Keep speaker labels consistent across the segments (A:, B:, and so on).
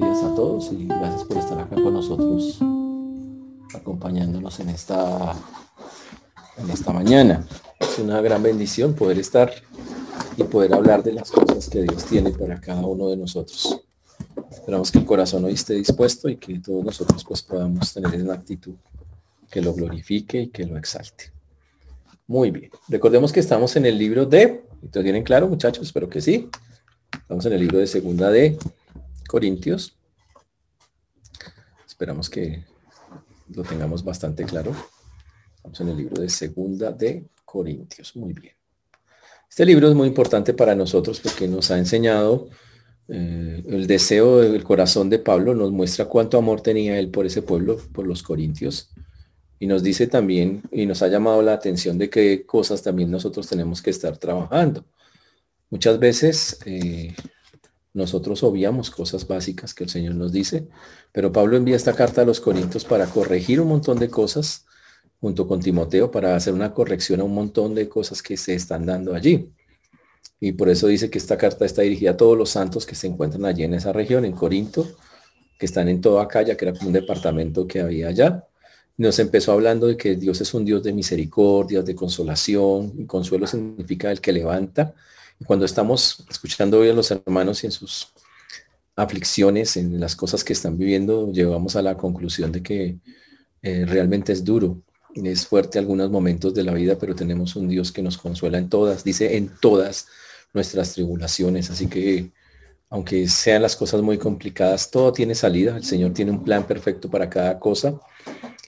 A: días a todos y gracias por estar acá con nosotros, acompañándonos en esta, en esta mañana. Es una gran bendición poder estar y poder hablar de las cosas que Dios tiene para cada uno de nosotros. Esperamos que el corazón hoy esté dispuesto y que todos nosotros pues podamos tener una actitud que lo glorifique y que lo exalte. Muy bien. Recordemos que estamos en el libro de, ¿lo tienen claro muchachos? Espero que sí. Estamos en el libro de segunda de Corintios. Esperamos que lo tengamos bastante claro. Estamos en el libro de Segunda de Corintios. Muy bien. Este libro es muy importante para nosotros porque nos ha enseñado eh, el deseo del corazón de Pablo, nos muestra cuánto amor tenía él por ese pueblo, por los corintios. Y nos dice también, y nos ha llamado la atención de qué cosas también nosotros tenemos que estar trabajando. Muchas veces eh, nosotros obviamos cosas básicas que el Señor nos dice, pero Pablo envía esta carta a los Corintios para corregir un montón de cosas junto con Timoteo para hacer una corrección a un montón de cosas que se están dando allí. Y por eso dice que esta carta está dirigida a todos los santos que se encuentran allí en esa región, en Corinto, que están en toda Acaya, que era como un departamento que había allá. Nos empezó hablando de que Dios es un Dios de misericordia, de consolación, y consuelo significa el que levanta, cuando estamos escuchando hoy a los hermanos y en sus aflicciones, en las cosas que están viviendo, llegamos a la conclusión de que eh, realmente es duro, es fuerte algunos momentos de la vida, pero tenemos un Dios que nos consuela en todas, dice en todas nuestras tribulaciones. Así que aunque sean las cosas muy complicadas, todo tiene salida. El Señor tiene un plan perfecto para cada cosa.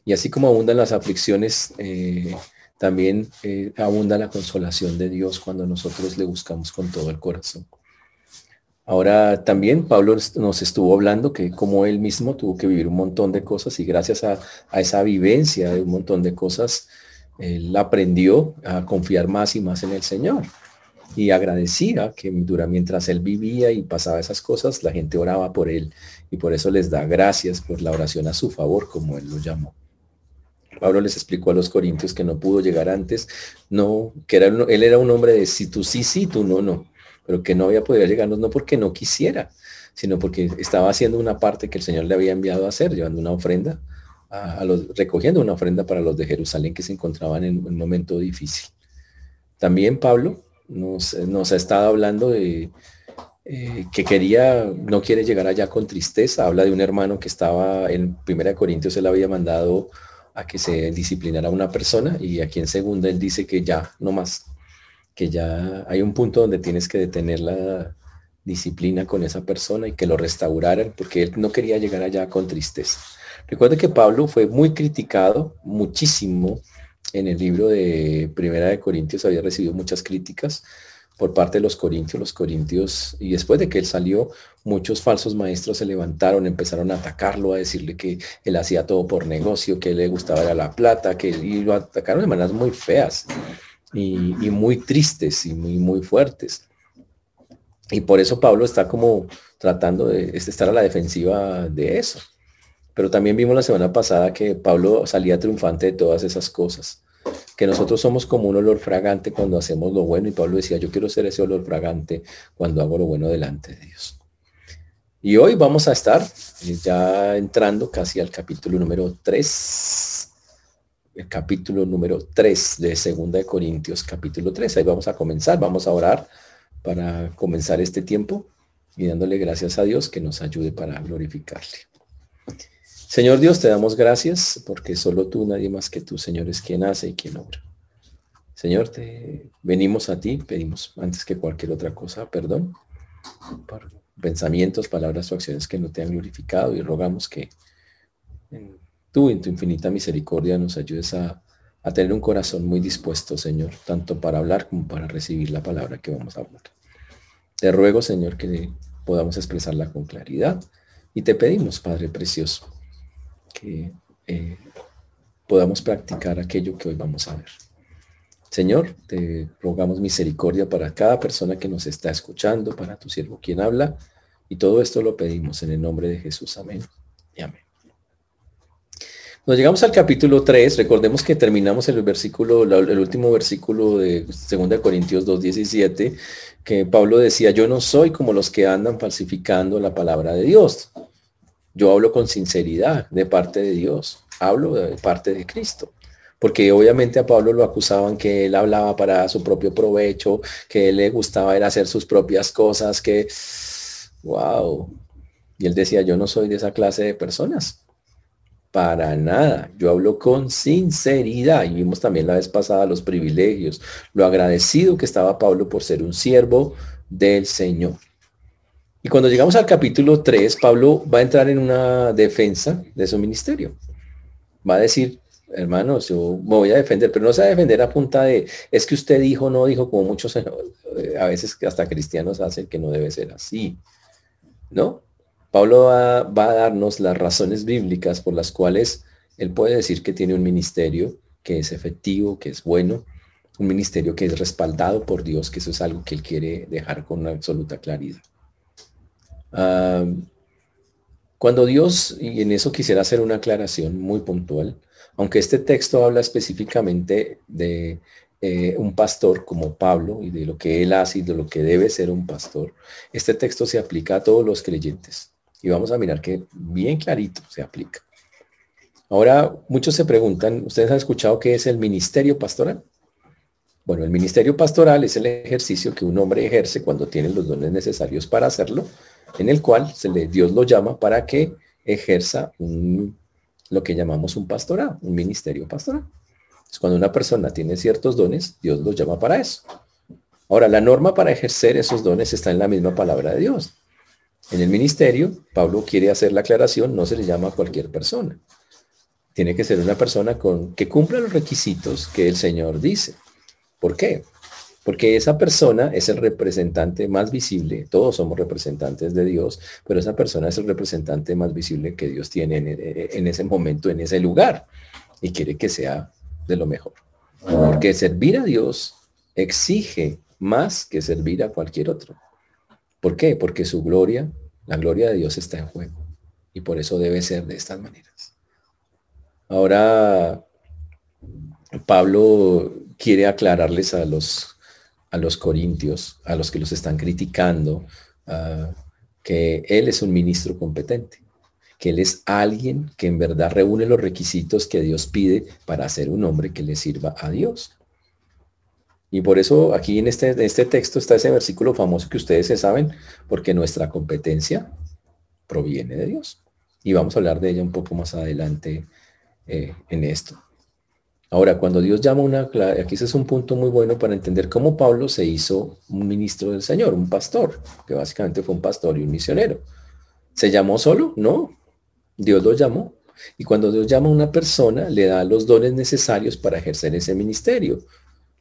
A: Y así como abundan las aflicciones, eh, también eh, abunda la consolación de Dios cuando nosotros le buscamos con todo el corazón. Ahora también Pablo nos estuvo hablando que como él mismo tuvo que vivir un montón de cosas y gracias a, esa vivencia de un montón de cosas, él aprendió a confiar más y más en el Señor. Y agradecía que dura, mientras él vivía y pasaba esas cosas, la gente oraba por él y por eso les da gracias por la oración a su favor, como él lo llamó. Pablo les explicó a los corintios que no pudo llegar antes, no, que era, él era un hombre de si tú sí, sí, tú no, no, pero que no había podido llegarnos no porque no quisiera, sino porque estaba haciendo una parte que el Señor le había enviado a hacer, llevando una ofrenda, a, los, recogiendo una ofrenda para los de Jerusalén que se encontraban en un momento difícil. También Pablo nos, ha estado hablando de eh, que quería, no quiere llegar allá con tristeza, habla de un hermano que estaba en Primera Corintios, él había mandado a que se disciplinara una persona y aquí en segunda él dice que ya, no más, que ya hay un punto donde tienes que detener la disciplina con esa persona y que lo restauraran porque él no quería llegar allá con tristeza. Recuerde que Pablo fue muy criticado muchísimo en el libro de Primera de Corintios, había recibido muchas críticas por parte de los corintios. Los corintios, y después de que él salió, muchos falsos maestros se levantaron, empezaron a atacarlo, a decirle que él hacía todo por negocio, que le gustaba la plata, que y lo atacaron de maneras muy feas y, muy tristes y muy, muy fuertes. Y por eso Pablo está como tratando de estar a la defensiva de eso. Pero también vimos la semana pasada que Pablo salía triunfante de todas esas cosas que nosotros somos como un olor fragante cuando hacemos lo bueno y Pablo decía, yo quiero ser ese olor fragante cuando hago lo bueno delante de Dios. Y hoy vamos a estar eh, ya entrando casi al capítulo número 3, el capítulo número 3 de Segunda de Corintios, capítulo 3. Ahí vamos a comenzar, vamos a orar para comenzar este tiempo y dándole gracias a Dios que nos ayude para glorificarle. Señor Dios, te damos gracias porque solo tú, nadie más que tú, Señor, es quien hace y quien obra. Señor, te venimos a ti, pedimos antes que cualquier otra cosa, perdón, por pensamientos, palabras o acciones que no te han glorificado y rogamos que tú en tu infinita misericordia nos ayudes a, a tener un corazón muy dispuesto, Señor, tanto para hablar como para recibir la palabra que vamos a hablar. Te ruego, Señor, que podamos expresarla con claridad y te pedimos, Padre Precioso, que eh, podamos practicar aquello que hoy vamos a ver. Señor, te rogamos misericordia para cada persona que nos está escuchando, para tu siervo quien habla, y todo esto lo pedimos en el nombre de Jesús. Amén y amén. Nos llegamos al capítulo 3, recordemos que terminamos el versículo, el último versículo de 2 Corintios 2.17, que Pablo decía, yo no soy como los que andan falsificando la palabra de Dios Yo hablo con sinceridad de parte de Dios, hablo de parte de Cristo. Porque obviamente a Pablo lo acusaban que él hablaba para su propio provecho, que él le gustaba hacer sus propias cosas, que, wow. Y él decía, yo no soy de esa clase de personas. Para nada. Yo hablo con sinceridad. Y vimos también la vez pasada los privilegios, lo agradecido que estaba Pablo por ser un siervo del Señor. Y cuando llegamos al capítulo 3, Pablo va a entrar en una defensa de su ministerio. Va a decir, hermanos, yo me voy a defender, pero no se va a defender a punta de, es que usted dijo, no dijo, como muchos eh, a veces hasta cristianos hacen que no debe ser así. ¿No? Pablo va, va a darnos las razones bíblicas por las cuales él puede decir que tiene un ministerio que es efectivo, que es bueno, un ministerio que es respaldado por Dios, que eso es algo que él quiere dejar con absoluta claridad cuando Dios, y en eso quisiera hacer una aclaración muy puntual, aunque este texto habla específicamente de eh, un pastor como Pablo y de lo que él hace y de lo que debe ser un pastor, este texto se aplica a todos los creyentes. Y vamos a mirar que bien clarito se aplica. Ahora, muchos se preguntan, ¿ustedes han escuchado qué es el ministerio pastoral? Bueno, el ministerio pastoral es el ejercicio que un hombre ejerce cuando tiene los dones necesarios para hacerlo en el cual se le, Dios lo llama para que ejerza lo que llamamos un pastorado, un ministerio pastoral. Es cuando una persona tiene ciertos dones, Dios lo llama para eso. Ahora, la norma para ejercer esos dones está en la misma palabra de Dios. En el ministerio, Pablo quiere hacer la aclaración, no se le llama a cualquier persona. Tiene que ser una persona con, que cumpla los requisitos que el Señor dice. ¿Por qué? Porque esa persona es el representante más visible, todos somos representantes de Dios, pero esa persona es el representante más visible que Dios tiene en, ese momento, en ese lugar, y quiere que sea de lo mejor. Porque servir a Dios exige más que servir a cualquier otro. ¿Por qué? Porque su gloria, la gloria de Dios está en juego. Y por eso debe ser de estas maneras. Ahora, Pablo quiere aclararles a los a los corintios, a los que los están criticando, ah, que él es un ministro competente, que él es alguien que en verdad reúne los requisitos que Dios pide para ser un hombre que le sirva a Dios. Y por eso aquí en este, este texto está ese versículo famoso que ustedes se saben, porque nuestra competencia proviene de Dios. Y vamos a hablar de ella un poco más adelante eh, en esto. Ahora, cuando Dios llama una, aquí ese es un punto muy bueno para entender cómo Pablo se hizo un ministro del Señor, un pastor, que básicamente fue un pastor y un misionero. ¿Se llamó solo? No, Dios lo llamó. Y cuando Dios llama a una persona, le da los dones necesarios para ejercer ese ministerio.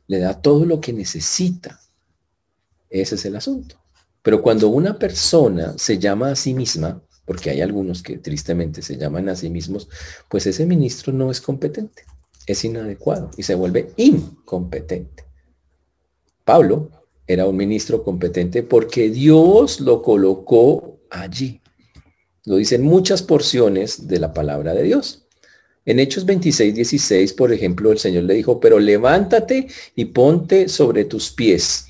A: Le da todo lo que necesita. Ese es el asunto. Pero cuando una persona se llama a sí misma, porque hay algunos que tristemente se llaman a sí mismos, pues ese ministro no es competente es inadecuado y se vuelve incompetente. Pablo era un ministro competente porque Dios lo colocó allí. Lo dicen muchas porciones de la palabra de Dios. En Hechos 26, 16, por ejemplo, el Señor le dijo, pero levántate y ponte sobre tus pies.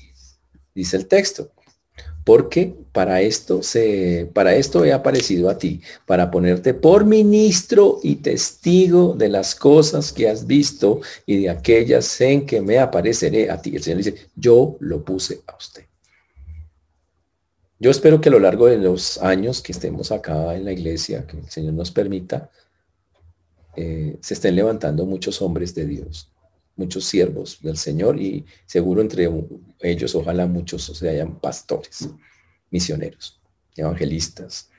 A: Dice el texto porque para esto se para esto he aparecido a ti, para ponerte por ministro y testigo de las cosas que has visto y de aquellas en que me apareceré a ti. El Señor dice, yo lo puse a usted. Yo espero que a lo largo de los años que estemos acá en la iglesia, que el Señor nos permita, eh, se estén levantando muchos hombres de Dios, muchos siervos del Señor y seguro entre ellos ojalá muchos o sean pastores, misioneros, evangelistas.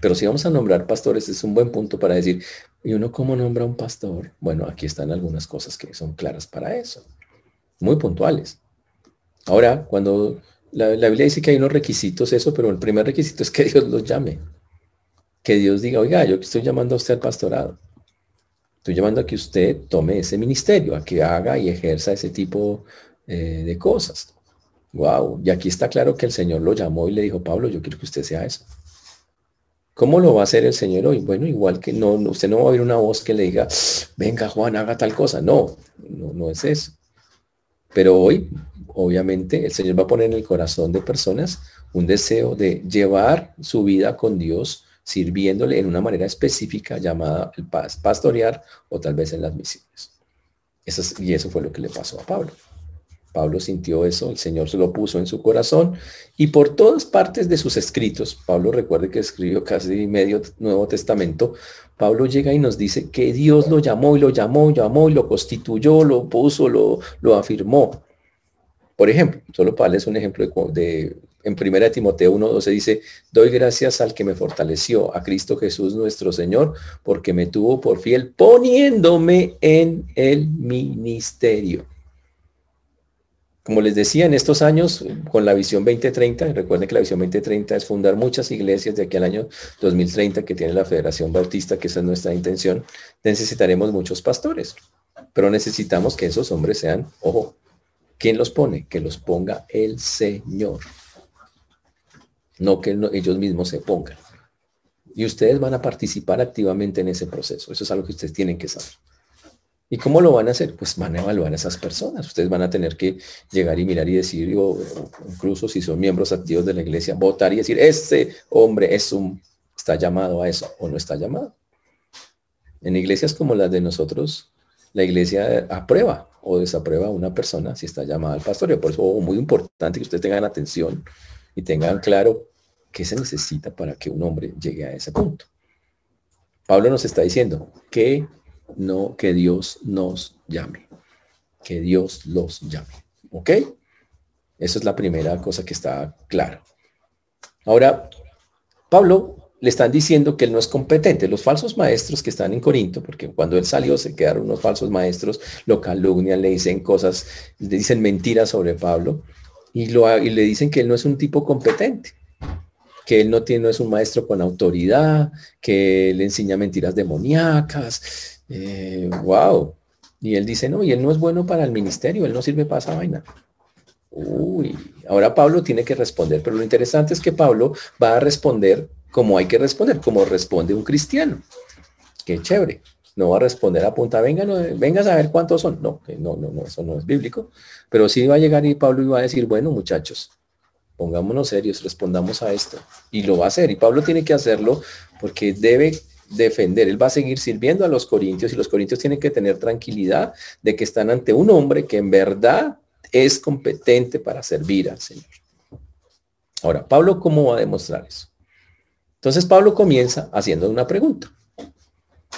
A: Pero si vamos a nombrar pastores es un buen punto para decir, ¿y uno cómo nombra un pastor? Bueno, aquí están algunas cosas que son claras para eso, muy puntuales. Ahora, cuando la, la Biblia dice que hay unos requisitos, eso, pero el primer requisito es que Dios los llame. Que Dios diga, oiga, yo estoy llamando a usted al pastorado Estoy llamando a que usted tome ese ministerio, a que haga y ejerza ese tipo eh, de cosas. Wow. Y aquí está claro que el Señor lo llamó y le dijo, Pablo, yo quiero que usted sea eso. ¿Cómo lo va a hacer el Señor hoy? Bueno, igual que no, usted no va a oír una voz que le diga, venga Juan, haga tal cosa. No, no, no es eso. Pero hoy, obviamente, el Señor va a poner en el corazón de personas un deseo de llevar su vida con Dios sirviéndole en una manera específica llamada el pastorear o tal vez en las misiones. y eso fue lo que le pasó a Pablo. Pablo sintió eso, el Señor se lo puso en su corazón y por todas partes de sus escritos, Pablo recuerde que escribió casi medio Nuevo Testamento, Pablo llega y nos dice que Dios lo llamó y lo llamó, llamó y lo constituyó, lo puso, lo, lo afirmó. Por ejemplo, solo para darles un ejemplo de, en 1 Timoteo 1.12 dice, doy gracias al que me fortaleció, a Cristo Jesús nuestro Señor, porque me tuvo por fiel poniéndome en el ministerio. Como les decía, en estos años, con la visión 2030, recuerden que la visión 2030 es fundar muchas iglesias de aquí al año 2030 que tiene la Federación Bautista, que esa es nuestra intención, necesitaremos muchos pastores, pero necesitamos que esos hombres sean, ojo, ¿Quién los pone? Que los ponga el Señor. No que ellos mismos se pongan. Y ustedes van a participar activamente en ese proceso. Eso es algo que ustedes tienen que saber. ¿Y cómo lo van a hacer? Pues van a evaluar a esas personas. Ustedes van a tener que llegar y mirar y decir, o incluso si son miembros activos de la iglesia, votar y decir, este hombre es un, está llamado a eso o no está llamado. En iglesias como las de nosotros, la iglesia aprueba o desaprueba a una persona si está llamada al pastoreo. Por eso es muy importante que ustedes tengan atención y tengan claro qué se necesita para que un hombre llegue a ese punto. Pablo nos está diciendo que no, que Dios nos llame, que Dios los llame. ¿Ok? Esa es la primera cosa que está claro. Ahora, Pablo le están diciendo que él no es competente. Los falsos maestros que están en Corinto, porque cuando él salió se quedaron unos falsos maestros, lo calumnian, le dicen cosas, le dicen mentiras sobre Pablo y, lo, y le dicen que él no es un tipo competente, que él no, tiene, no es un maestro con autoridad, que le enseña mentiras demoníacas. wow. Eh, y él dice, no, y él no es bueno para el ministerio, él no sirve para esa vaina. Uy, ahora Pablo tiene que responder, pero lo interesante es que Pablo va a responder como hay que responder, como responde un cristiano. Qué chévere. No va a responder a punta, venga, no, venga a saber cuántos son. No, no, no, no, eso no es bíblico. Pero sí va a llegar y Pablo iba a decir, bueno, muchachos, pongámonos serios, respondamos a esto. Y lo va a hacer. Y Pablo tiene que hacerlo porque debe defender. Él va a seguir sirviendo a los corintios y los corintios tienen que tener tranquilidad de que están ante un hombre que en verdad es competente para servir al Señor. Ahora, Pablo, ¿cómo va a demostrar eso? Entonces Pablo comienza haciendo una pregunta.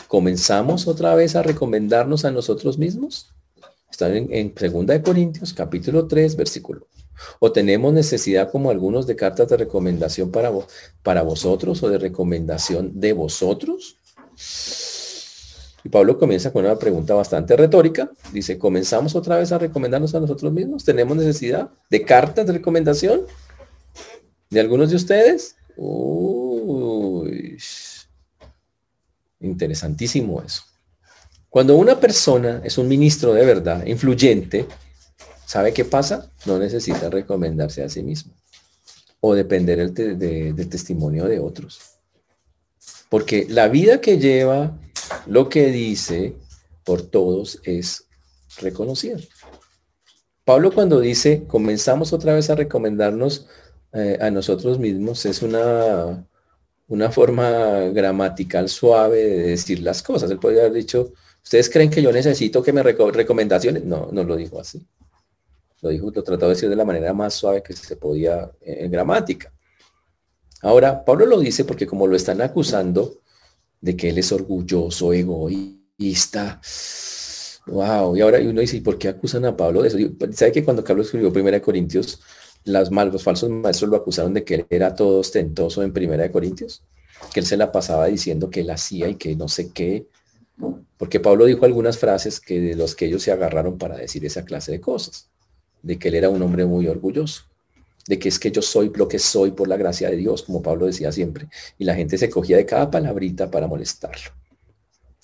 A: ¿Comenzamos otra vez a recomendarnos a nosotros mismos? Está en, Segunda de Corintios, capítulo 3, versículo. ¿O tenemos necesidad como algunos de cartas de recomendación para, para vosotros o de recomendación de vosotros? Y Pablo comienza con una pregunta bastante retórica. Dice, ¿comenzamos otra vez a recomendarnos a nosotros mismos? ¿Tenemos necesidad de cartas de recomendación de algunos de ustedes? Uy, interesantísimo eso. Cuando una persona es un ministro de verdad, influyente, ¿sabe qué pasa? No necesita recomendarse a sí mismo o depender del testimonio de otros. Porque la vida que lleva, lo que dice por todos es reconocida. Pablo cuando dice, comenzamos otra vez a recomendarnos eh, a nosotros mismos es una, una forma gramatical suave de decir las cosas. Él podría haber dicho, ¿ustedes creen que yo necesito que me recomendaciones? No, no lo dijo así. Lo dijo, lo trató de decir de la manera más suave que se podía en gramática. Ahora, Pablo lo dice porque como lo están acusando de que él es orgulloso, egoísta, wow, y ahora uno dice, ¿y por qué acusan a Pablo de eso? ¿Sabe que cuando Carlos escribió Primera Corintios, las los falsos maestros lo acusaron de que él era todo ostentoso en Primera de Corintios, que él se la pasaba diciendo que él hacía y que no sé qué, porque Pablo dijo algunas frases que de los que ellos se agarraron para decir esa clase de cosas, de que él era un hombre muy orgulloso, de que es que yo soy lo que soy por la gracia de Dios, como Pablo decía siempre, y la gente se cogía de cada palabrita para molestarlo.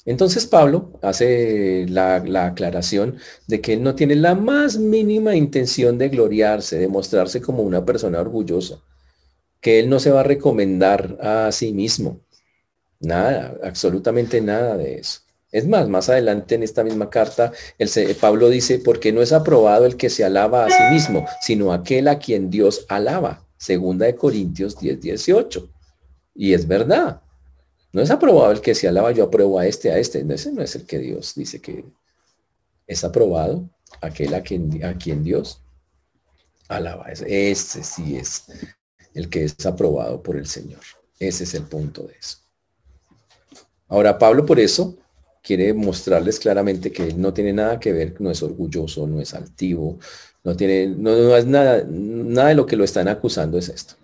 A: Entonces Pablo hace la, aclaración de que él no tiene la más mínima intención de gloriarse, de mostrarse como una persona orgullosa, que él no se va a recomendar a sí mismo. Nada, absolutamente nada de eso. Es más, más adelante en esta misma carta, el, Pablo dice, porque no es aprobado el que se alaba a sí mismo, sino aquel a quien Dios alaba. Segunda de Corintios 10, 18. Y es verdad. No es aprobado el que se alaba, yo apruebo a este, a este. Ese no es el que Dios dice que es aprobado, aquel a quien, a quien Dios alaba. Este sí es el que es aprobado por el Señor. Ese es el punto de eso. Ahora, Pablo por eso quiere mostrarles claramente que no tiene nada que ver, no es orgulloso, no es altivo, no tiene, no, es nada, nada de lo que lo están acusando es esto.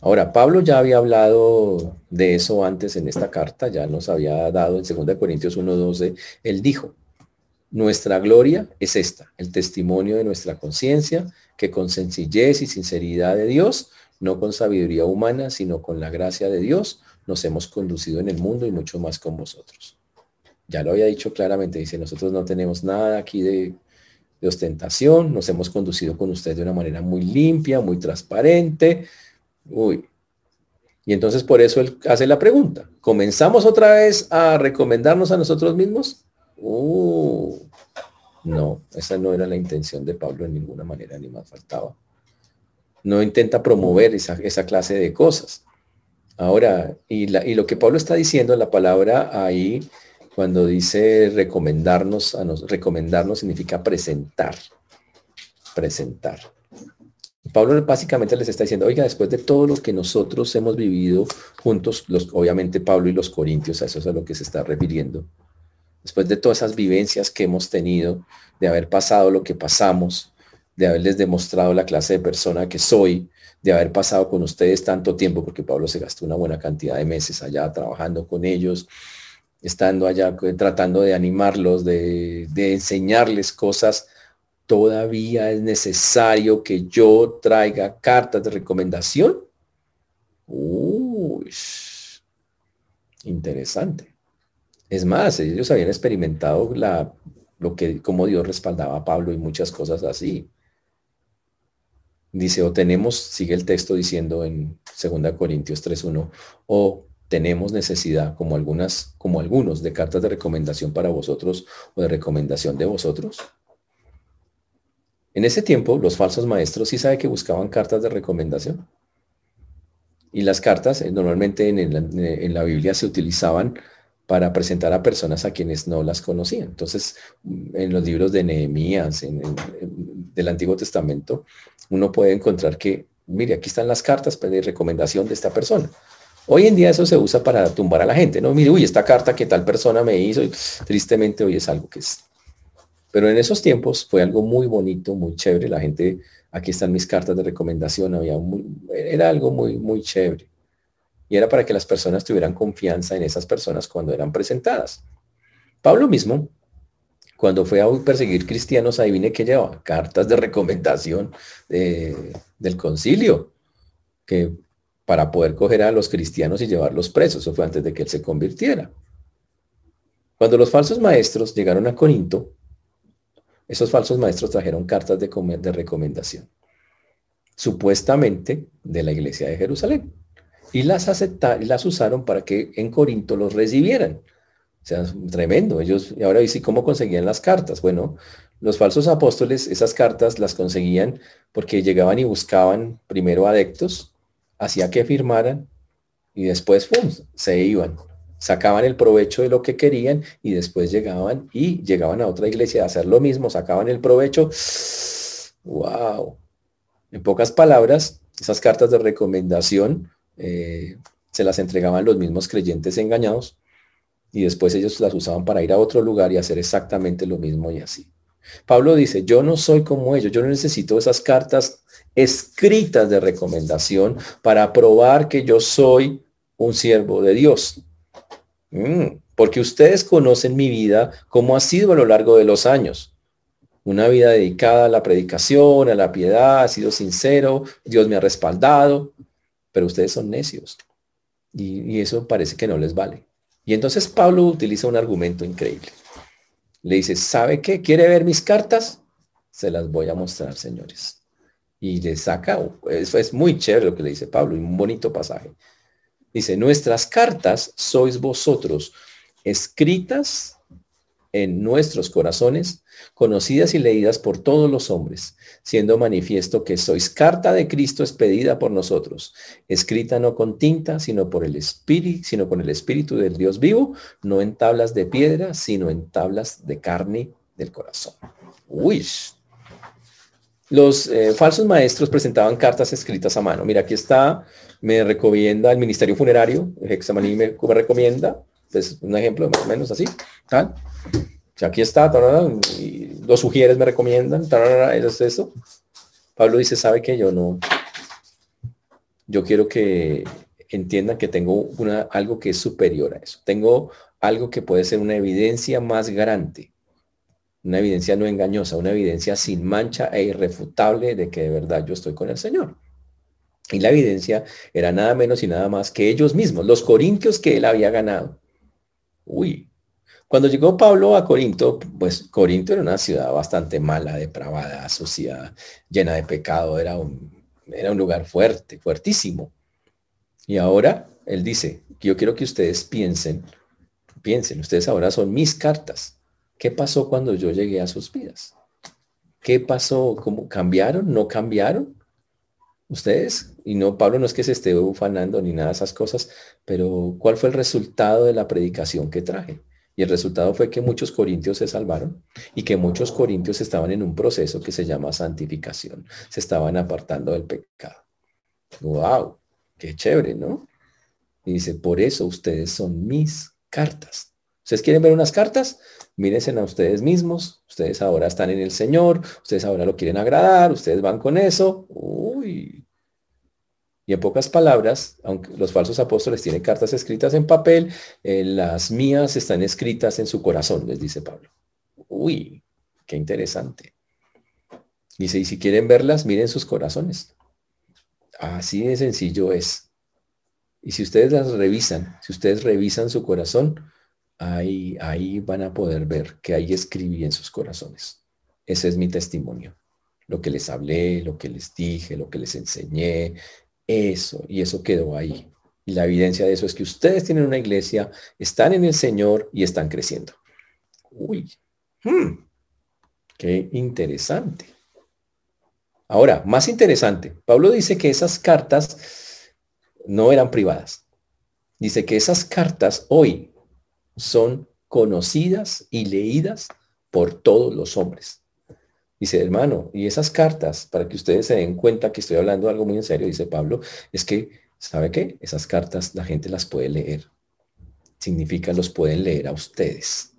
A: Ahora, Pablo ya había hablado de eso antes en esta carta, ya nos había dado en 2 Corintios 1.12, él dijo, nuestra gloria es esta, el testimonio de nuestra conciencia, que con sencillez y sinceridad de Dios, no con sabiduría humana, sino con la gracia de Dios, nos hemos conducido en el mundo y mucho más con vosotros. Ya lo había dicho claramente, dice, nosotros no tenemos nada aquí de, ostentación, nos hemos conducido con usted de una manera muy limpia, muy transparente, Uy. Y entonces por eso él hace la pregunta. ¿Comenzamos otra vez a recomendarnos a nosotros mismos? Uh, no, esa no era la intención de Pablo en ninguna manera, ni más faltaba. No intenta promover esa, clase de cosas. Ahora, y, lo que Pablo está diciendo en la palabra ahí, cuando dice recomendarnos, a nos, recomendarnos significa presentar, presentar. Pablo básicamente les está diciendo, oiga, después de todo lo que nosotros hemos vivido juntos, los, obviamente Pablo y los corintios, a eso es a lo que se está refiriendo, después de todas esas vivencias que hemos tenido, de haber pasado lo que pasamos, de haberles demostrado la clase de persona que soy, de haber pasado con ustedes tanto tiempo, porque Pablo se gastó una buena cantidad de meses allá trabajando con ellos, estando allá tratando de animarlos, de, de enseñarles cosas todavía es necesario que yo traiga cartas de recomendación. Uy, interesante. Es más, ellos habían experimentado la, lo que, como Dios respaldaba a Pablo y muchas cosas así. Dice, o tenemos, sigue el texto diciendo en 2 Corintios 3.1, o tenemos necesidad, como algunas, como algunos, de cartas de recomendación para vosotros o de recomendación de vosotros. En ese tiempo, los falsos maestros sí sabe que buscaban cartas de recomendación. Y las cartas eh, normalmente en, la Biblia se utilizaban para presentar a personas a quienes no las conocían. Entonces, mm, en los libros de Nehemías, del Antiguo Testamento, uno puede encontrar que, mire, aquí están las cartas pues, de recomendación de esta persona. Hoy en día eso se usa para tumbar a la gente, ¿no? Mire, uy, esta carta que tal persona me hizo, y tristemente hoy es algo que es pero en esos tiempos fue algo muy bonito, muy chévere. La gente, aquí están mis cartas de recomendación, había era algo muy, muy chévere. Y era para que las personas tuvieran confianza en esas personas cuando eran presentadas. Pablo mismo, cuando fue a perseguir cristianos, ahí vine que llevaba cartas de recomendación del concilio, que para poder coger a los cristianos y llevarlos presos. Eso fue antes de que él se convirtiera. Cuando los falsos maestros llegaron a Corinto, esos falsos maestros trajeron cartas de, recomendación, supuestamente de la iglesia de Jerusalén, y las, aceptaron, las usaron para que en Corinto los recibieran. O sea, tremendo. Ellos, y ahora dice, ¿cómo conseguían las cartas? Bueno, los falsos apóstoles, esas cartas las conseguían porque llegaban y buscaban primero adeptos, hacía que firmaran y después ¡pum! se iban sacaban el provecho de lo que querían y después llegaban y llegaban a otra iglesia a hacer lo mismo, sacaban el provecho. ¡Wow! En pocas palabras, esas cartas de recomendación eh, se las entregaban los mismos creyentes engañados y después ellos las usaban para ir a otro lugar y hacer exactamente lo mismo y así. Pablo dice, yo no soy como ellos, yo no necesito esas cartas escritas de recomendación para probar que yo soy un siervo de Dios. Mm, porque ustedes conocen mi vida como ha sido a lo largo de los años. Una vida dedicada a la predicación, a la piedad, ha sido sincero, Dios me ha respaldado, pero ustedes son necios. Y, y eso parece que no les vale. Y entonces Pablo utiliza un argumento increíble. Le dice, ¿sabe qué? ¿Quiere ver mis cartas? Se las voy a mostrar, señores. Y le saca, eso es muy chévere lo que le dice Pablo, y un bonito pasaje. Dice, nuestras cartas sois vosotros, escritas en nuestros corazones, conocidas y leídas por todos los hombres, siendo manifiesto que sois carta de Cristo expedida por nosotros, escrita no con tinta, sino por el Espíritu, sino con el Espíritu del Dios vivo, no en tablas de piedra, sino en tablas de carne del corazón. Uy. Los eh, falsos maestros presentaban cartas escritas a mano. Mira, aquí está, me recomienda el Ministerio Funerario, el me recomienda, es un ejemplo más o menos así, tal. aquí está, y los sugieres me recomiendan, eso es eso. Pablo dice, sabe que yo no, yo quiero que entiendan que tengo una, algo que es superior a eso. Tengo algo que puede ser una evidencia más grande, una evidencia no engañosa, una evidencia sin mancha e irrefutable de que de verdad yo estoy con el Señor. Y la evidencia era nada menos y nada más que ellos mismos, los corintios que él había ganado. Uy, cuando llegó Pablo a Corinto, pues Corinto era una ciudad bastante mala, depravada, asociada, llena de pecado, era un, era un lugar fuerte, fuertísimo. Y ahora él dice, yo quiero que ustedes piensen, piensen, ustedes ahora son mis cartas. ¿Qué pasó cuando yo llegué a sus vidas? ¿Qué pasó? ¿Cómo cambiaron? ¿No cambiaron? Ustedes, y no, Pablo no es que se esté ufanando ni nada de esas cosas, pero ¿cuál fue el resultado de la predicación que traje? Y el resultado fue que muchos corintios se salvaron y que muchos corintios estaban en un proceso que se llama santificación. Se estaban apartando del pecado. ¡Wow! ¡Qué chévere, ¿no? Y dice, por eso ustedes son mis cartas. ¿Ustedes quieren ver unas cartas? Mírense a ustedes mismos. Ustedes ahora están en el Señor. Ustedes ahora lo quieren agradar. Ustedes van con eso. Uy, y en pocas palabras, aunque los falsos apóstoles tienen cartas escritas en papel, eh, las mías están escritas en su corazón, les dice Pablo. Uy, qué interesante. Dice, y si quieren verlas, miren sus corazones. Así de sencillo es. Y si ustedes las revisan, si ustedes revisan su corazón, ahí, ahí van a poder ver que ahí escribí en sus corazones. Ese es mi testimonio. Lo que les hablé, lo que les dije, lo que les enseñé, eso, y eso quedó ahí. Y la evidencia de eso es que ustedes tienen una iglesia, están en el Señor y están creciendo. Uy, hmm, qué interesante. Ahora, más interesante, Pablo dice que esas cartas no eran privadas. Dice que esas cartas hoy son conocidas y leídas por todos los hombres. Dice, hermano, y esas cartas, para que ustedes se den cuenta que estoy hablando algo muy en serio, dice Pablo, es que, ¿sabe qué? Esas cartas la gente las puede leer. Significa los pueden leer a ustedes.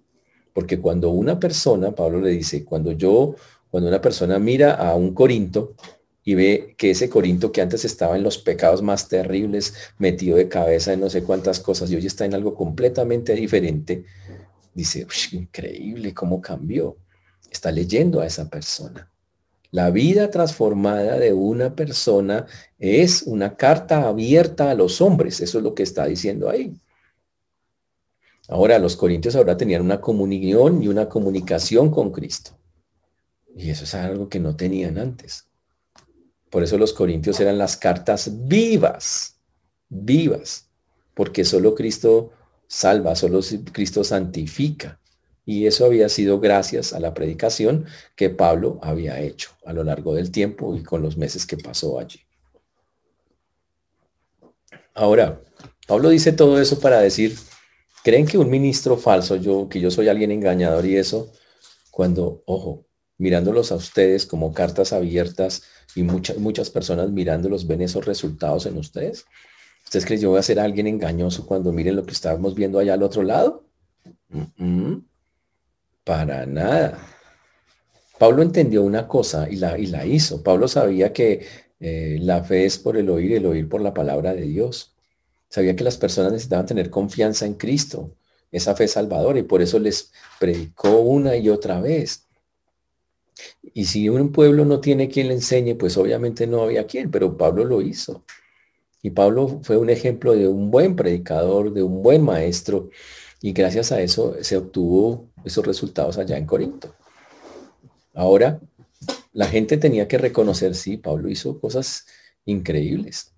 A: Porque cuando una persona, Pablo le dice, cuando yo, cuando una persona mira a un Corinto y ve que ese Corinto que antes estaba en los pecados más terribles, metido de cabeza en no sé cuántas cosas, y hoy está en algo completamente diferente, dice, increíble cómo cambió está leyendo a esa persona. La vida transformada de una persona es una carta abierta a los hombres. Eso es lo que está diciendo ahí. Ahora, los corintios ahora tenían una comunión y una comunicación con Cristo. Y eso es algo que no tenían antes. Por eso los corintios eran las cartas vivas, vivas, porque solo Cristo salva, solo Cristo santifica. Y eso había sido gracias a la predicación que Pablo había hecho a lo largo del tiempo y con los meses que pasó allí. Ahora, Pablo dice todo eso para decir, ¿creen que un ministro falso, yo, que yo soy alguien engañador y eso, cuando, ojo, mirándolos a ustedes como cartas abiertas y muchas, muchas personas mirándolos ven esos resultados en ustedes? ¿Ustedes creen que yo voy a ser alguien engañoso cuando miren lo que estábamos viendo allá al otro lado? Para nada. Pablo entendió una cosa y la, y la hizo. Pablo sabía que eh, la fe es por el oír y el oír por la palabra de Dios. Sabía que las personas necesitaban tener confianza en Cristo, esa fe salvadora, y por eso les predicó una y otra vez. Y si un pueblo no tiene quien le enseñe, pues obviamente no había quien, pero Pablo lo hizo. Y Pablo fue un ejemplo de un buen predicador, de un buen maestro, y gracias a eso se obtuvo esos resultados allá en Corinto. Ahora, la gente tenía que reconocer, sí, Pablo hizo cosas increíbles.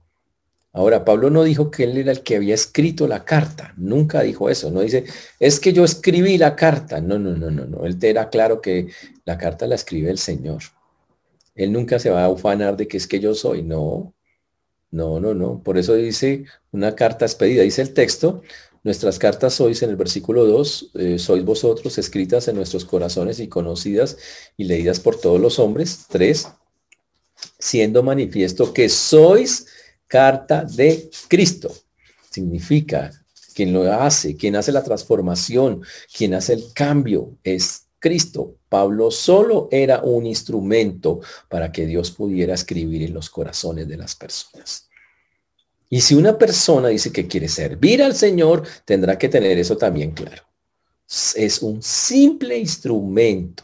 A: Ahora, Pablo no dijo que él era el que había escrito la carta, nunca dijo eso, no dice, es que yo escribí la carta, no, no, no, no, no, él te era claro que la carta la escribe el Señor. Él nunca se va a ufanar de que es que yo soy, no, no, no, no, por eso dice una carta expedida, dice el texto, nuestras cartas sois en el versículo 2, eh, sois vosotros escritas en nuestros corazones y conocidas y leídas por todos los hombres, tres, siendo manifiesto que sois carta de Cristo. Significa quien lo hace, quien hace la transformación, quien hace el cambio es Cristo. Pablo solo era un instrumento para que Dios pudiera escribir en los corazones de las personas. Y si una persona dice que quiere servir al Señor, tendrá que tener eso también claro. Es un simple instrumento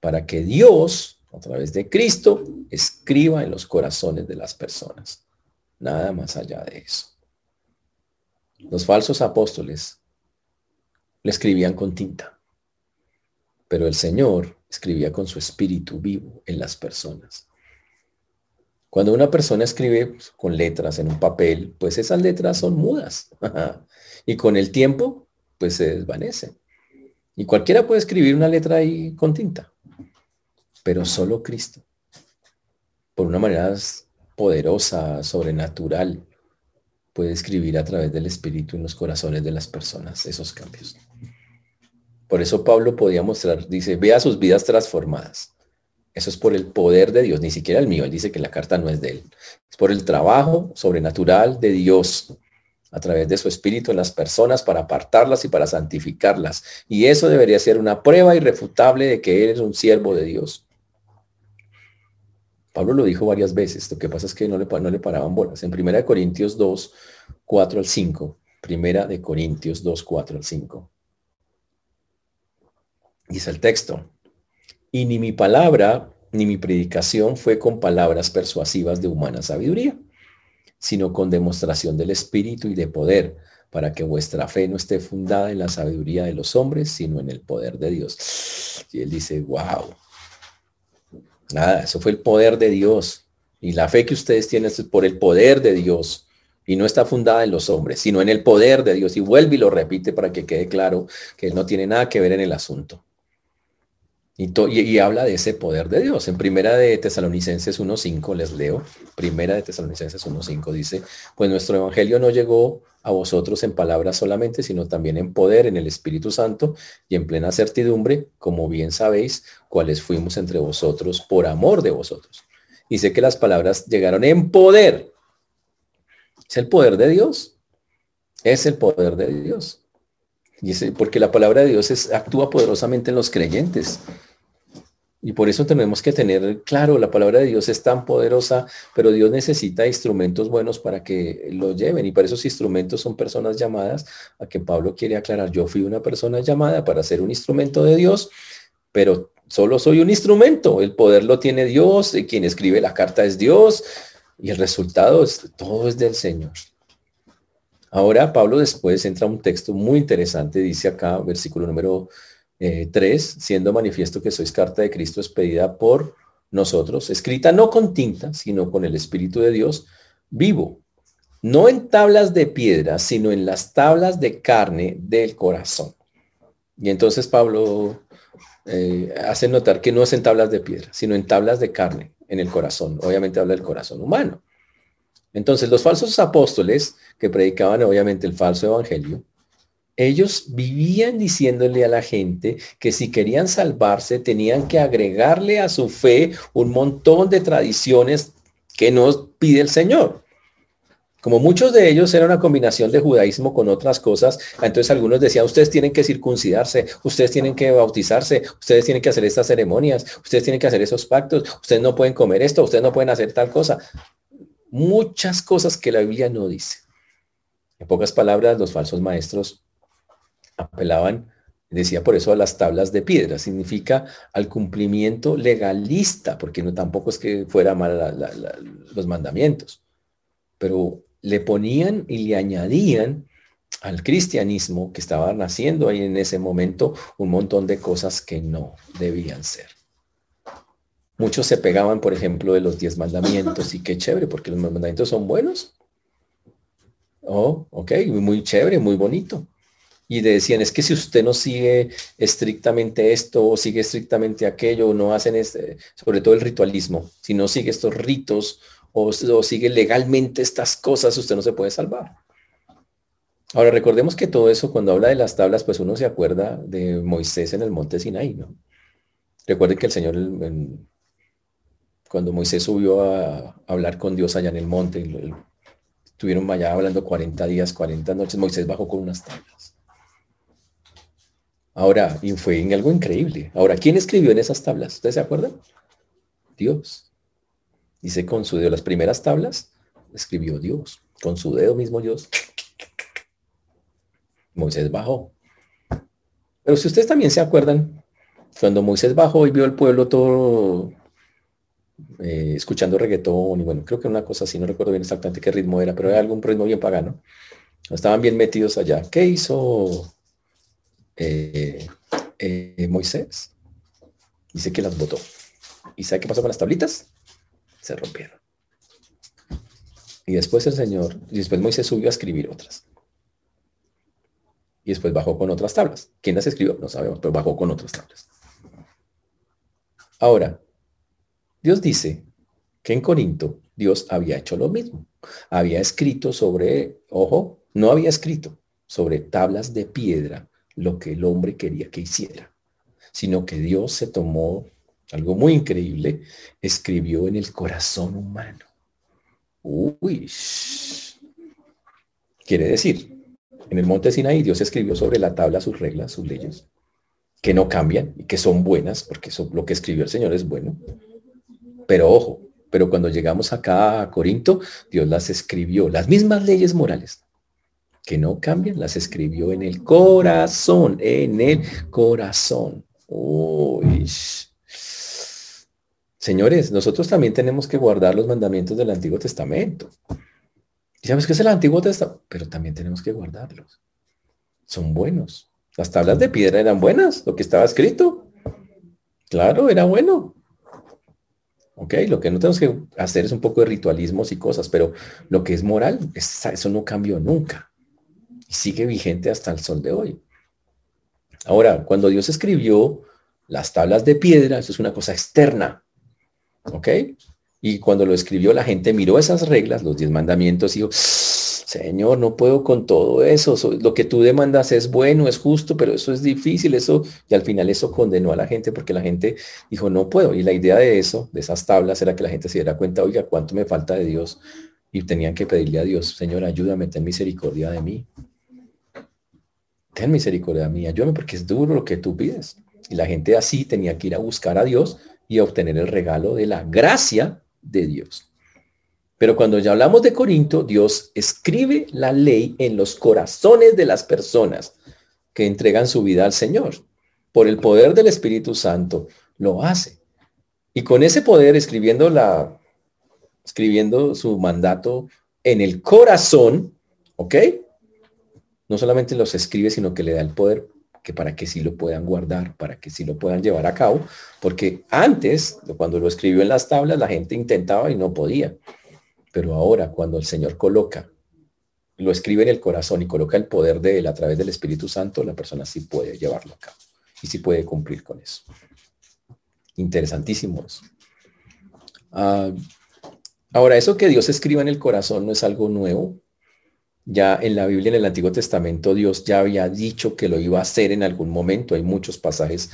A: para que Dios, a través de Cristo, escriba en los corazones de las personas. Nada más allá de eso. Los falsos apóstoles le escribían con tinta, pero el Señor escribía con su espíritu vivo en las personas. Cuando una persona escribe pues, con letras en un papel, pues esas letras son mudas. y con el tiempo, pues se desvanecen. Y cualquiera puede escribir una letra ahí con tinta, pero solo Cristo. Por una manera poderosa, sobrenatural, puede escribir a través del Espíritu en los corazones de las personas esos cambios. Por eso Pablo podía mostrar, dice, vea sus vidas transformadas. Eso es por el poder de Dios, ni siquiera el mío. Él dice que la carta no es de él. Es por el trabajo sobrenatural de Dios a través de su espíritu en las personas para apartarlas y para santificarlas. Y eso debería ser una prueba irrefutable de que eres un siervo de Dios. Pablo lo dijo varias veces, lo que pasa es que no le, no le paraban bolas. En Primera de Corintios 2, 4 al 5. Primera de Corintios 2, 4 al 5. Dice el texto, y ni mi palabra ni mi predicación fue con palabras persuasivas de humana sabiduría, sino con demostración del Espíritu y de poder, para que vuestra fe no esté fundada en la sabiduría de los hombres, sino en el poder de Dios. Y él dice, wow, Nada, eso fue el poder de Dios. Y la fe que ustedes tienen es por el poder de Dios. Y no está fundada en los hombres, sino en el poder de Dios. Y vuelve y lo repite para que quede claro que él no tiene nada que ver en el asunto. Y, habla de ese poder de Dios. En primera de Tesalonicenses 1.5 les leo. Primera de Tesalonicenses 1.5 dice, pues nuestro evangelio no llegó a vosotros en palabras solamente, sino también en poder, en el Espíritu Santo y en plena certidumbre, como bien sabéis, cuáles fuimos entre vosotros por amor de vosotros. Y sé que las palabras llegaron en poder. Es el poder de Dios. Es el poder de Dios. Y es porque la palabra de Dios es, actúa poderosamente en los creyentes. Y por eso tenemos que tener claro, la palabra de Dios es tan poderosa, pero Dios necesita instrumentos buenos para que lo lleven. Y para esos instrumentos son personas llamadas a que Pablo quiere aclarar. Yo fui una persona llamada para ser un instrumento de Dios, pero solo soy un instrumento. El poder lo tiene Dios, y quien escribe la carta es Dios, y el resultado es, todo es del Señor. Ahora Pablo después entra un texto muy interesante, dice acá, versículo número 3, eh, siendo manifiesto que sois carta de Cristo expedida por nosotros, escrita no con tinta, sino con el Espíritu de Dios vivo, no en tablas de piedra, sino en las tablas de carne del corazón. Y entonces Pablo eh, hace notar que no es en tablas de piedra, sino en tablas de carne en el corazón. Obviamente habla del corazón humano. Entonces, los falsos apóstoles que predicaban obviamente el falso evangelio, ellos vivían diciéndole a la gente que si querían salvarse tenían que agregarle a su fe un montón de tradiciones que nos pide el Señor. Como muchos de ellos era una combinación de judaísmo con otras cosas, entonces algunos decían, ustedes tienen que circuncidarse, ustedes tienen que bautizarse, ustedes tienen que hacer estas ceremonias, ustedes tienen que hacer esos pactos, ustedes no pueden comer esto, ustedes no pueden hacer tal cosa muchas cosas que la Biblia no dice. En pocas palabras, los falsos maestros apelaban, decía por eso a las tablas de piedra, significa al cumplimiento legalista, porque no tampoco es que fuera mal los mandamientos, pero le ponían y le añadían al cristianismo que estaba naciendo ahí en ese momento un montón de cosas que no debían ser. Muchos se pegaban, por ejemplo, de los diez mandamientos y qué chévere, porque los mandamientos son buenos. Oh, ok, muy chévere, muy bonito. Y decían, es que si usted no sigue estrictamente esto o sigue estrictamente aquello, no hacen este, sobre todo el ritualismo, si no sigue estos ritos o, sigue legalmente estas cosas, usted no se puede salvar. Ahora recordemos que todo eso, cuando habla de las tablas, pues uno se acuerda de Moisés en el monte Sinaí, ¿no? Recuerde que el Señor, cuando Moisés subió a, hablar con Dios allá en el monte, estuvieron allá hablando 40 días, 40 noches, Moisés bajó con unas tablas. Ahora, y fue en algo increíble. Ahora, ¿quién escribió en esas tablas? ¿Ustedes se acuerdan? Dios. Dice con su dedo, las primeras tablas escribió Dios. Con su dedo mismo Dios. Moisés bajó. Pero si ustedes también se acuerdan, cuando Moisés bajó y vio el pueblo todo eh, escuchando reggaetón, y bueno, creo que una cosa así, no recuerdo bien exactamente qué ritmo era, pero era algún ritmo bien pagano. Estaban bien metidos allá. ¿Qué hizo eh, eh, Moisés? Dice que las botó. ¿Y sabe qué pasó con las tablitas? Se rompieron. Y después el Señor, y después Moisés subió a escribir otras. Y después bajó con otras tablas. ¿Quién las escribió? No sabemos, pero bajó con otras tablas. Ahora, Dios dice que en Corinto Dios había hecho lo mismo. Había escrito sobre, ojo, no había escrito sobre tablas de piedra lo que el hombre quería que hiciera, sino que Dios se tomó algo muy increíble, escribió en el corazón humano. Uy, quiere decir, en el monte Sinaí Dios escribió sobre la tabla sus reglas, sus leyes, que no cambian y que son buenas, porque lo que escribió el Señor es bueno. Pero ojo, pero cuando llegamos acá a Corinto, Dios las escribió, las mismas leyes morales, que no cambian, las escribió en el corazón, en el corazón. Uy. Señores, nosotros también tenemos que guardar los mandamientos del Antiguo Testamento. Y sabes que es el Antiguo Testamento, pero también tenemos que guardarlos. Son buenos. Las tablas de piedra eran buenas, lo que estaba escrito. Claro, era bueno. Ok, lo que no tenemos que hacer es un poco de ritualismos y cosas, pero lo que es moral, eso no cambió nunca. Sigue vigente hasta el sol de hoy. Ahora, cuando Dios escribió las tablas de piedra, eso es una cosa externa. ¿Ok? Y cuando lo escribió, la gente miró esas reglas, los diez mandamientos, y dijo, Señor, no puedo con todo eso. Lo que tú demandas es bueno, es justo, pero eso es difícil, eso, y al final eso condenó a la gente porque la gente dijo, no puedo. Y la idea de eso, de esas tablas, era que la gente se diera cuenta, oiga, cuánto me falta de Dios. Y tenían que pedirle a Dios, Señor, ayúdame, ten misericordia de mí. Ten misericordia de mí, ayúdame porque es duro lo que tú pides. Y la gente así tenía que ir a buscar a Dios y obtener el regalo de la gracia de Dios. Pero cuando ya hablamos de Corinto, Dios escribe la ley en los corazones de las personas que entregan su vida al Señor. Por el poder del Espíritu Santo lo hace. Y con ese poder, escribiendo, la, escribiendo su mandato en el corazón, ¿ok? No solamente los escribe, sino que le da el poder que para que sí lo puedan guardar, para que sí lo puedan llevar a cabo, porque antes, cuando lo escribió en las tablas, la gente intentaba y no podía. Pero ahora, cuando el Señor coloca, lo escribe en el corazón y coloca el poder de él a través del Espíritu Santo, la persona sí puede llevarlo a cabo y sí puede cumplir con eso. Interesantísimo eso. Ah, ahora, eso que Dios escriba en el corazón no es algo nuevo. Ya en la Biblia, en el Antiguo Testamento, Dios ya había dicho que lo iba a hacer en algún momento. Hay muchos pasajes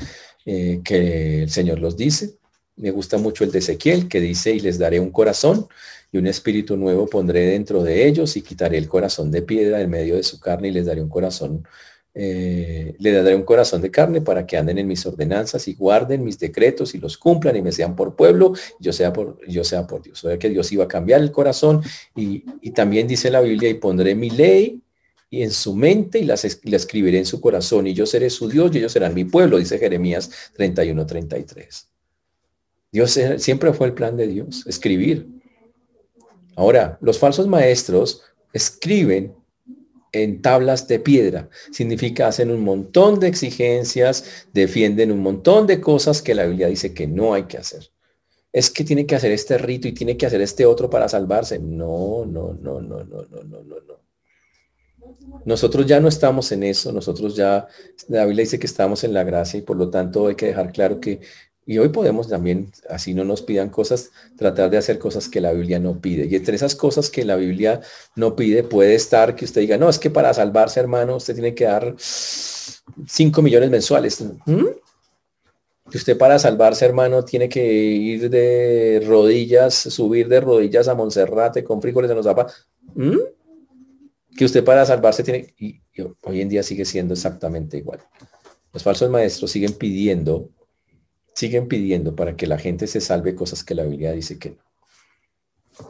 A: eh, que el Señor los dice. Me gusta mucho el de Ezequiel, que dice, y les daré un corazón y un espíritu nuevo pondré dentro de ellos y quitaré el corazón de piedra en medio de su carne y les daré un corazón, eh, le daré un corazón de carne para que anden en mis ordenanzas y guarden mis decretos y los cumplan y me sean por pueblo, yo sea por, yo sea por Dios. O sea que Dios iba a cambiar el corazón y, también dice la Biblia y pondré mi ley y en su mente y la escribiré en su corazón y yo seré su Dios y ellos serán mi pueblo, dice Jeremías 31, 33. Dios siempre fue el plan de Dios, escribir. Ahora, los falsos maestros escriben en tablas de piedra. Significa hacen un montón de exigencias, defienden un montón de cosas que la Biblia dice que no hay que hacer. Es que tiene que hacer este rito y tiene que hacer este otro para salvarse. No, no, no, no, no, no, no, no. Nosotros ya no estamos en eso, nosotros ya, la Biblia dice que estamos en la gracia y por lo tanto hay que dejar claro que, y hoy podemos también, así no nos pidan cosas, tratar de hacer cosas que la Biblia no pide. Y entre esas cosas que la Biblia no pide puede estar que usted diga, no, es que para salvarse, hermano, usted tiene que dar 5 millones mensuales. ¿Mm? Que usted para salvarse, hermano, tiene que ir de rodillas, subir de rodillas a Monserrate con frijoles en los zapatos. ¿Mm? Que usted para salvarse tiene, y, hoy en día sigue siendo exactamente igual. Los falsos maestros siguen pidiendo, siguen pidiendo para que la gente se salve cosas que la Biblia dice que no.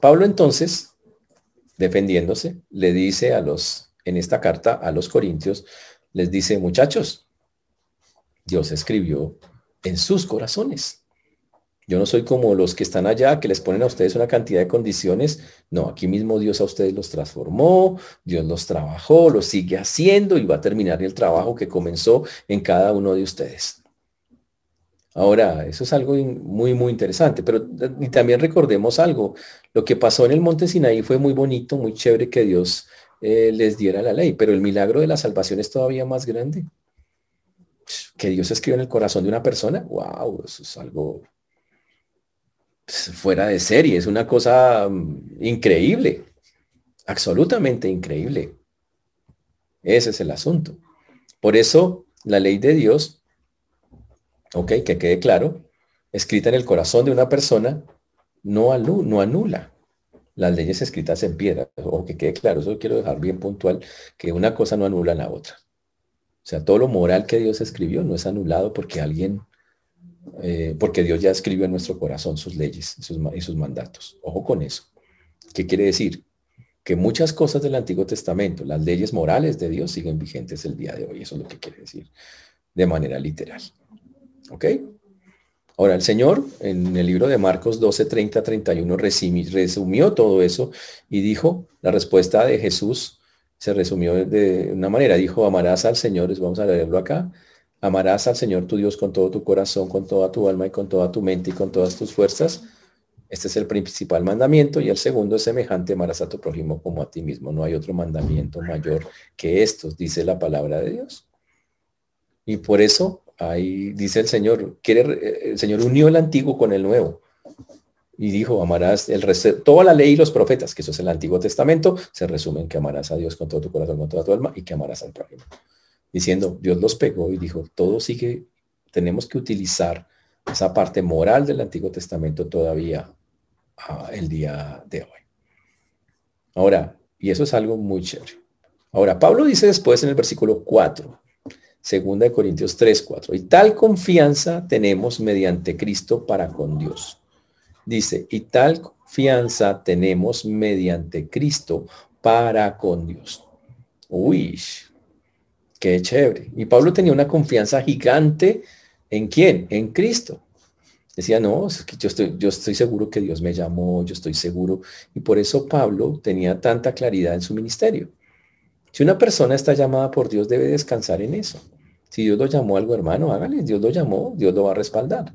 A: Pablo entonces, defendiéndose, le dice a los, en esta carta a los corintios, les dice, muchachos, Dios escribió en sus corazones. Yo no soy como los que están allá, que les ponen a ustedes una cantidad de condiciones. No, aquí mismo Dios a ustedes los transformó, Dios los trabajó, los sigue haciendo y va a terminar el trabajo que comenzó en cada uno de ustedes. Ahora, eso es algo muy, muy interesante, pero y también recordemos algo. Lo que pasó en el monte Sinaí fue muy bonito, muy chévere que Dios eh, les diera la ley, pero el milagro de la salvación es todavía más grande que Dios escribe en el corazón de una persona, wow, eso es algo fuera de serie, es una cosa mm, increíble, absolutamente increíble. Ese es el asunto. Por eso la ley de Dios, ok, que quede claro, escrita en el corazón de una persona, no, anula las leyes escritas en piedra. O que quede claro, eso quiero dejar bien puntual, que una cosa no anula la otra. O sea, todo lo moral que Dios escribió no es anulado porque alguien, eh, porque Dios ya escribió en nuestro corazón sus leyes y sus mandatos. Ojo con eso. ¿Qué quiere decir? Que muchas cosas del Antiguo Testamento, las leyes morales de Dios siguen vigentes el día de hoy. Eso es lo que quiere decir de manera literal. ¿Ok? Ahora, el Señor en el libro de Marcos 12, 30, 31 resumió todo eso y dijo la respuesta de Jesús se resumió de una manera. Dijo, amarás al Señor, vamos a leerlo acá, amarás al Señor tu Dios con todo tu corazón, con toda tu alma y con toda tu mente y con todas tus fuerzas. Este es el principal mandamiento y el segundo es semejante, amarás a tu prójimo como a ti mismo. No hay otro mandamiento mayor que estos, dice la palabra de Dios. Y por eso ahí dice el Señor, quiere, el Señor unió el antiguo con el nuevo y dijo, amarás el resto, toda la ley y los profetas, que eso es el Antiguo Testamento, se resumen que amarás a Dios con todo tu corazón, con toda tu alma y que amarás al prójimo. Diciendo, Dios los pegó y dijo, todo sigue, tenemos que utilizar esa parte moral del Antiguo Testamento todavía ah, el día de hoy. Ahora, y eso es algo muy chévere. Ahora, Pablo dice después en el versículo 4, segunda de Corintios 3, 4, y tal confianza tenemos mediante Cristo para con Dios Dice, y tal confianza tenemos mediante Cristo para con Dios. Uy, qué chévere. Y Pablo tenía una confianza gigante en quién? En Cristo. Decía, no, yo, estoy, yo estoy seguro que Dios me llamó, yo estoy seguro. Y por eso Pablo tenía tanta claridad en su ministerio. Si una persona está llamada por Dios, debe descansar en eso. Si Dios lo llamó algo, hermano, hágale, Dios lo llamó, Dios lo va a respaldar.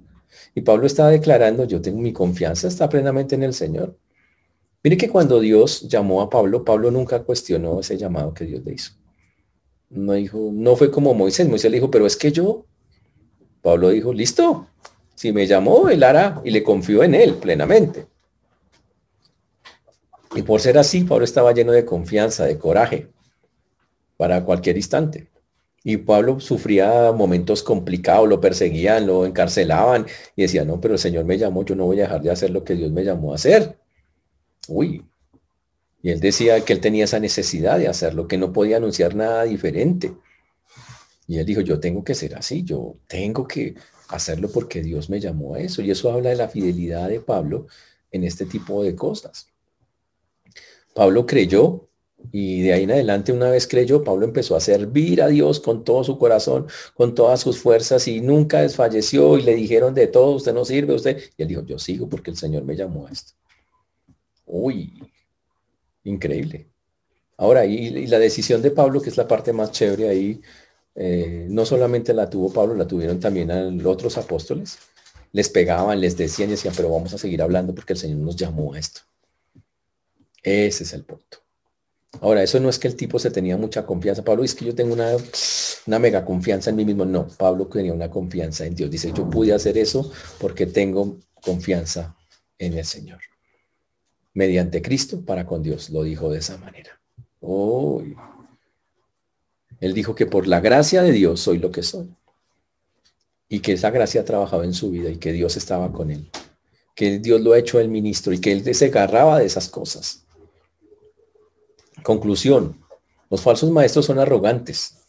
A: Y Pablo está declarando, yo tengo mi confianza, está plenamente en el Señor. Mire que cuando Dios llamó a Pablo, Pablo nunca cuestionó ese llamado que Dios le hizo. No dijo, no fue como Moisés. Moisés le dijo, pero es que yo. Pablo dijo, listo. Si me llamó, él hará. Y le confió en él plenamente. Y por ser así, Pablo estaba lleno de confianza, de coraje para cualquier instante. Y Pablo sufría momentos complicados, lo perseguían, lo encarcelaban y decía, no, pero el Señor me llamó, yo no voy a dejar de hacer lo que Dios me llamó a hacer. Uy. Y él decía que él tenía esa necesidad de hacerlo, que no podía anunciar nada diferente. Y él dijo, yo tengo que ser así, yo tengo que hacerlo porque Dios me llamó a eso. Y eso habla de la fidelidad de Pablo en este tipo de cosas. Pablo creyó y de ahí en adelante, una vez creyó, Pablo empezó a servir a Dios con todo su corazón, con todas sus fuerzas y nunca desfalleció y le dijeron de todo, usted no sirve, usted. Y él dijo, yo sigo porque el Señor me llamó a esto. Uy, increíble. Ahora, y, la decisión de Pablo, que es la parte más chévere ahí, eh, no solamente la tuvo Pablo, la tuvieron también a los otros apóstoles. Les pegaban, les decían y decían, pero vamos a seguir hablando porque el Señor nos llamó a esto. Ese es el punto. Ahora, eso no es que el tipo se tenía mucha confianza. Pablo es que yo tengo una, una mega confianza en mí mismo. No, Pablo tenía una confianza en Dios. Dice, yo pude hacer eso porque tengo confianza en el Señor. Mediante Cristo para con Dios. Lo dijo de esa manera. Él dijo que por la gracia de Dios soy lo que soy. Y que esa gracia ha trabajado en su vida y que Dios estaba con él. Que Dios lo ha hecho el ministro y que él se agarraba de esas cosas Conclusión, los falsos maestros son arrogantes,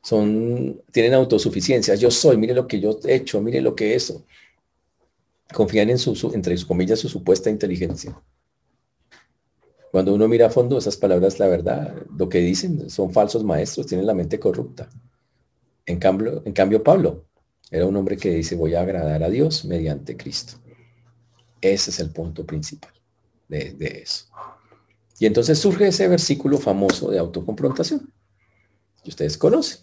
A: son, tienen autosuficiencia. Yo soy, mire lo que yo he hecho, mire lo que eso. Confían en su, entre sus comillas, su supuesta inteligencia. Cuando uno mira a fondo esas palabras, la verdad, lo que dicen son falsos maestros, tienen la mente corrupta. En cambio, en cambio Pablo era un hombre que dice, voy a agradar a Dios mediante Cristo. Ese es el punto principal de, de eso. Y entonces surge ese versículo famoso de autoconfrontación, que ustedes conocen.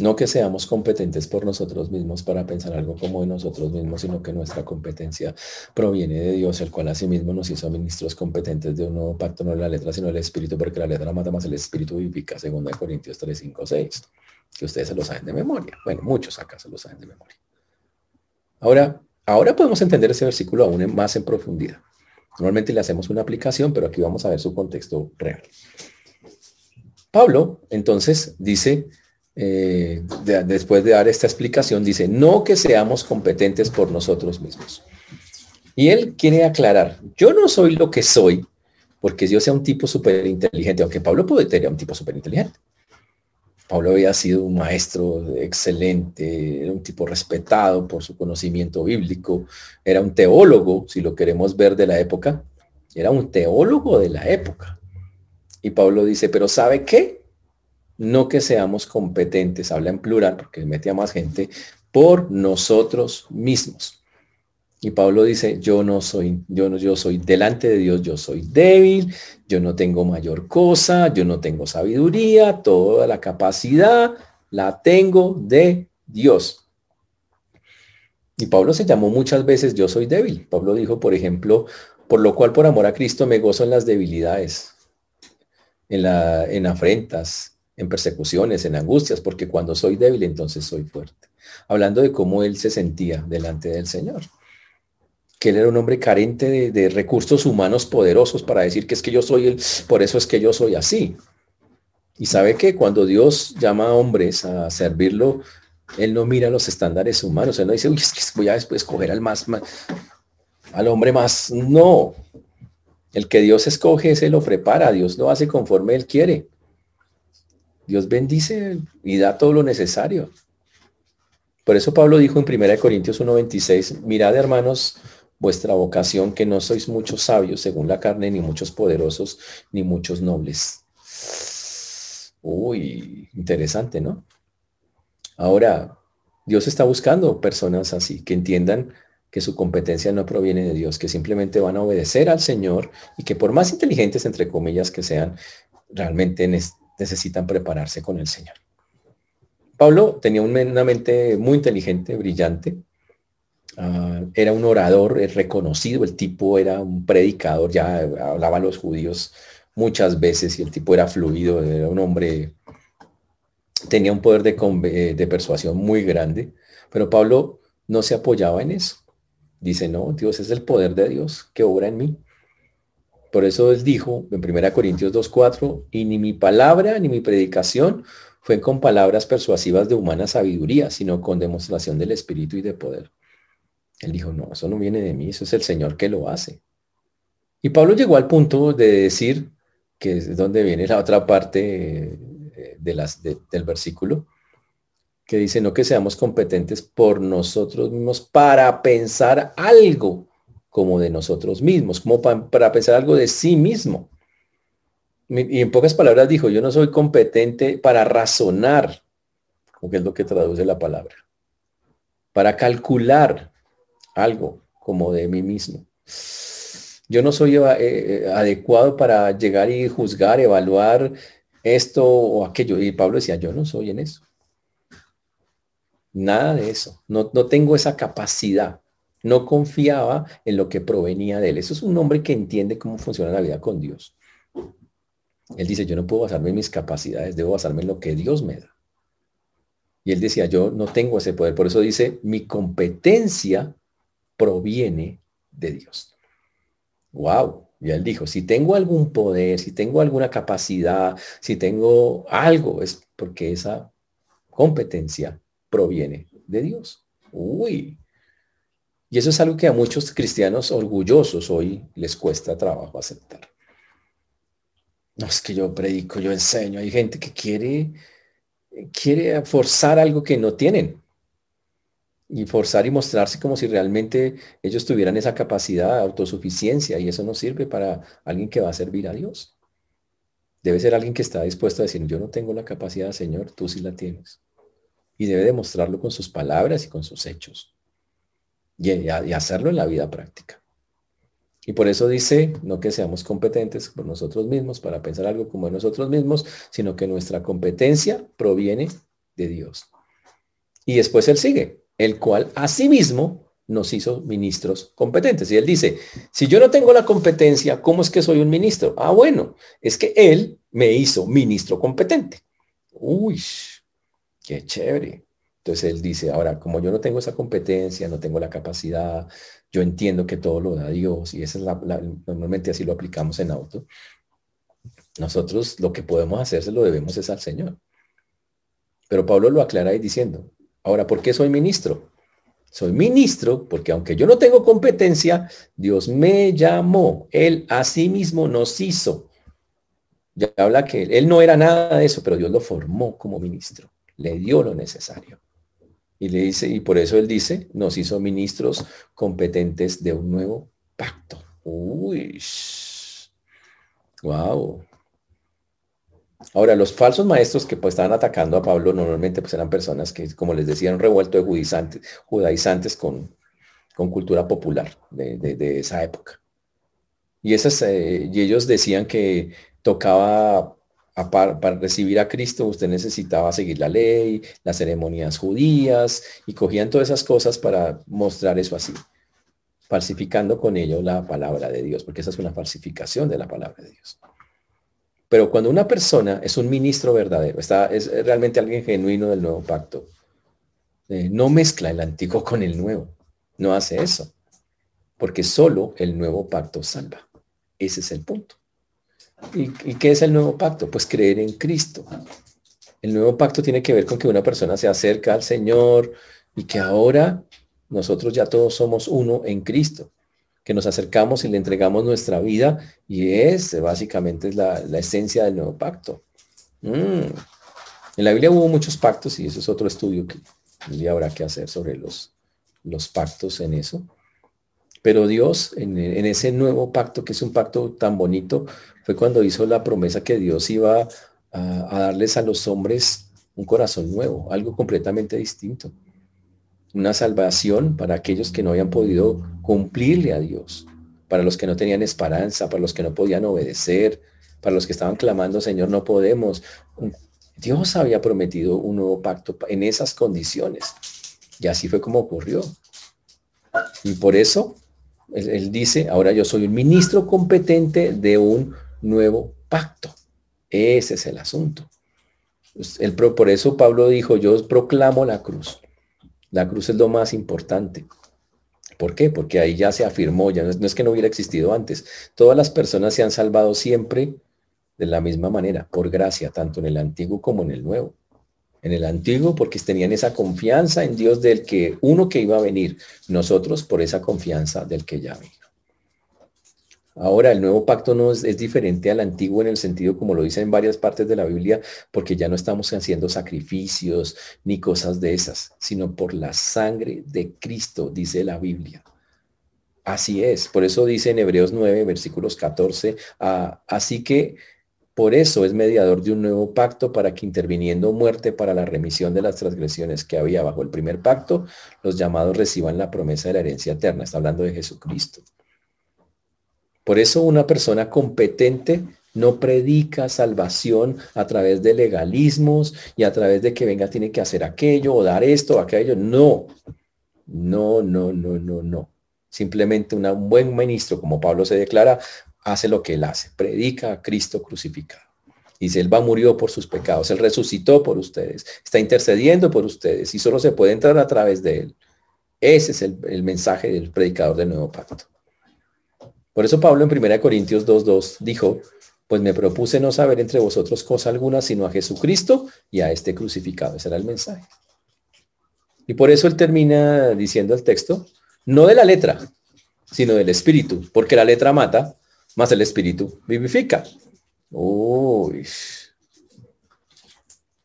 A: No que seamos competentes por nosotros mismos para pensar algo como de nosotros mismos, sino que nuestra competencia proviene de Dios, el cual asimismo nos hizo ministros competentes de un nuevo pacto, no la letra, sino del Espíritu, porque la letra mata más el Espíritu vivifica, según Corintios 3, 5, 6, que ustedes se lo saben de memoria. Bueno, muchos acá se lo saben de memoria. Ahora, ahora podemos entender ese versículo aún más en profundidad. Normalmente le hacemos una aplicación, pero aquí vamos a ver su contexto real. Pablo, entonces, dice, eh, después de dar esta explicación, dice, no que seamos competentes por nosotros mismos. Y él quiere aclarar, yo no soy lo que soy porque yo sea un tipo súper inteligente, aunque Pablo puede tener un tipo súper inteligente. Pablo había sido un maestro excelente, era un tipo respetado por su conocimiento bíblico, era un teólogo, si lo queremos ver de la época, era un teólogo de la época. Y Pablo dice, pero ¿sabe qué? No que seamos competentes, habla en plural porque mete a más gente, por nosotros mismos. Y Pablo dice, yo no soy, yo no, yo soy delante de Dios, yo soy débil, yo no tengo mayor cosa, yo no tengo sabiduría, toda la capacidad la tengo de Dios. Y Pablo se llamó muchas veces yo soy débil. Pablo dijo, por ejemplo, por lo cual por amor a Cristo me gozo en las debilidades, en, la, en afrentas, en persecuciones, en angustias, porque cuando soy débil entonces soy fuerte. Hablando de cómo él se sentía delante del Señor que él era un hombre carente de, recursos humanos poderosos para decir que es que yo soy el, por eso es que yo soy así. Y sabe que cuando Dios llama a hombres a servirlo, él no mira los estándares humanos, él no dice, uy, es que voy a después escoger al más, al hombre más. No. El que Dios escoge, se lo prepara, Dios lo hace conforme él quiere. Dios bendice y da todo lo necesario. Por eso Pablo dijo en 1 Corintios 1.26, mirad hermanos vuestra vocación, que no sois muchos sabios según la carne, ni muchos poderosos, ni muchos nobles. Uy, interesante, ¿no? Ahora, Dios está buscando personas así, que entiendan que su competencia no proviene de Dios, que simplemente van a obedecer al Señor y que por más inteligentes, entre comillas, que sean, realmente necesitan prepararse con el Señor. Pablo tenía una mente muy inteligente, brillante, Era un orador reconocido, el tipo era un predicador, ya hablaba los judíos muchas veces y el tipo era fluido, era un hombre, tenía un poder de, eh, de persuasión muy grande, pero Pablo no se apoyaba en eso. Dice, no, Dios es el poder de Dios que obra en mí. Por eso él dijo en 1 Corintios 2.4, y ni mi palabra ni mi predicación fue con palabras persuasivas de humana sabiduría, sino con demostración del Espíritu y de poder. Él dijo, no, eso no viene de mí, eso es el Señor que lo hace. Y Pablo llegó al punto de decir, que es donde viene la otra parte eh, de las, del versículo, que dice, no que seamos competentes por nosotros mismos para pensar algo como de nosotros mismos, como para pensar algo de sí mismo. Y en pocas palabras dijo, yo no soy competente para razonar, como que es lo que traduce la palabra, para calcular, algo como de mí mismo. Yo no soy eh, eh, adecuado para llegar y juzgar, evaluar esto o aquello. Y Pablo decía, yo no soy en eso. Nada de eso. No, no tengo esa capacidad. No confiaba en lo que provenía de él. Eso es un hombre que entiende cómo funciona la vida con Dios. Él dice, yo no puedo basarme en mis capacidades, debo basarme en lo que Dios me da. Y él decía, yo no tengo ese poder. Por eso dice, mi competencia proviene de Dios. Wow. Y él dijo, si tengo algún poder, si tengo alguna capacidad, si tengo algo, es porque esa competencia proviene de Dios. Uy. Y eso es algo que a muchos cristianos orgullosos hoy les cuesta trabajo aceptar. No es que yo predico, yo enseño. Hay gente que quiere, quiere forzar algo que no tienen. Y forzar y mostrarse como si realmente ellos tuvieran esa capacidad de autosuficiencia. Y eso no sirve para alguien que va a servir a Dios. Debe ser alguien que está dispuesto a decir, yo no tengo la capacidad, Señor, tú sí la tienes. Y debe demostrarlo con sus palabras y con sus hechos. Y, hacerlo en la vida práctica. Y por eso dice, no que seamos competentes por nosotros mismos para pensar algo como nosotros mismos, sino que nuestra competencia proviene de Dios. Y después él sigue, el cual asimismo nos hizo ministros competentes. Y él dice, si yo no tengo la competencia, ¿cómo es que soy un ministro? Ah, bueno, es que él me hizo ministro competente. Uy, qué chévere. Entonces él dice, ahora, como yo no tengo esa competencia, no tengo la capacidad, yo entiendo que todo lo da Dios y esa es normalmente así lo aplicamos en auto. Nosotros lo que podemos hacer se lo debemos es al Señor. Pero Pablo lo aclara ahí diciendo, ahora, ¿por qué soy ministro? Soy ministro porque aunque yo no tengo competencia, Dios me llamó. Él a sí mismo nos hizo. Ya habla que él no era nada de eso, pero Dios lo formó como ministro. Le dio lo necesario. Y le dice, y por eso él dice, nos hizo ministros competentes de un nuevo pacto. Uy. Wow. Ahora, los falsos maestros que pues estaban atacando a Pablo normalmente pues eran personas que, como les decía, un revuelto de judaizantes, con, con cultura popular de, esa época. Y, esas, eh, y ellos decían que tocaba para, recibir a Cristo usted necesitaba seguir la ley, las ceremonias judías y cogían todas esas cosas para mostrar eso así, falsificando con ello la palabra de Dios, porque esa es una falsificación de la palabra de Dios. Pero cuando una persona es un ministro verdadero, está, es realmente alguien genuino del nuevo pacto, eh, no mezcla el antiguo con el nuevo, no hace eso, porque solo el nuevo pacto salva. Ese es el punto. ¿Y, qué es el nuevo pacto? Pues creer en Cristo. El nuevo pacto tiene que ver con que una persona se acerca al Señor y que ahora nosotros ya todos somos uno en Cristo, que nos acercamos y le entregamos nuestra vida y es básicamente es la, esencia del nuevo pacto. Mm. En la Biblia hubo muchos pactos y eso es otro estudio que habrá que hacer sobre los, los pactos en eso. Pero Dios, en, ese nuevo pacto, que es un pacto tan bonito, fue cuando hizo la promesa que Dios iba a, darles a los hombres un corazón nuevo, algo completamente distinto. Una salvación para aquellos que no habían podido cumplirle a Dios, para los que no tenían esperanza, para los que no podían obedecer, para los que estaban clamando, Señor, no podemos. Dios había prometido un nuevo pacto en esas condiciones. Y así fue como ocurrió. Y por eso él, dice, ahora yo soy un ministro competente de un nuevo pacto. Ese es el asunto. El, por eso Pablo dijo, yo proclamo la cruz. La cruz es lo más importante. ¿Por qué? Porque ahí ya se afirmó, ya no es, que no hubiera existido antes. Todas las personas se han salvado siempre de la misma manera, por gracia, tanto en el antiguo como en el nuevo en el antiguo porque tenían esa confianza en Dios del que uno que iba a venir, nosotros por esa confianza del que ya vino. Ahora, el nuevo pacto no es, diferente al antiguo en el sentido, como lo dice en varias partes de la Biblia, porque ya no estamos haciendo sacrificios ni cosas de esas, sino por la sangre de Cristo, dice la Biblia. Así es, por eso dice en Hebreos 9, versículos 14, ah, así que por eso es mediador de un nuevo pacto para que interviniendo muerte para la remisión de las transgresiones que había bajo el primer pacto, los llamados reciban la promesa de la herencia eterna. Está hablando de Jesucristo. Por eso una persona competente no predica salvación a través de legalismos y a través de que venga tiene que hacer aquello o dar esto o aquello. No, no, no, no, no, no. Simplemente un buen ministro, como Pablo se declara, hace lo que él hace, predica a Cristo crucificado. Dice, Él va murió por sus pecados, Él resucitó por ustedes, está intercediendo por ustedes y solo se puede entrar a través de Él. Ese es el, mensaje del predicador del nuevo pacto. Por eso Pablo en 1 Corintios 2.2 dijo, pues me propuse no saber entre vosotros cosa alguna, sino a Jesucristo y a este crucificado. Ese era el mensaje. Y por eso él termina diciendo el texto, no de la letra, sino del espíritu, porque la letra mata, más el espíritu vivifica. Uy.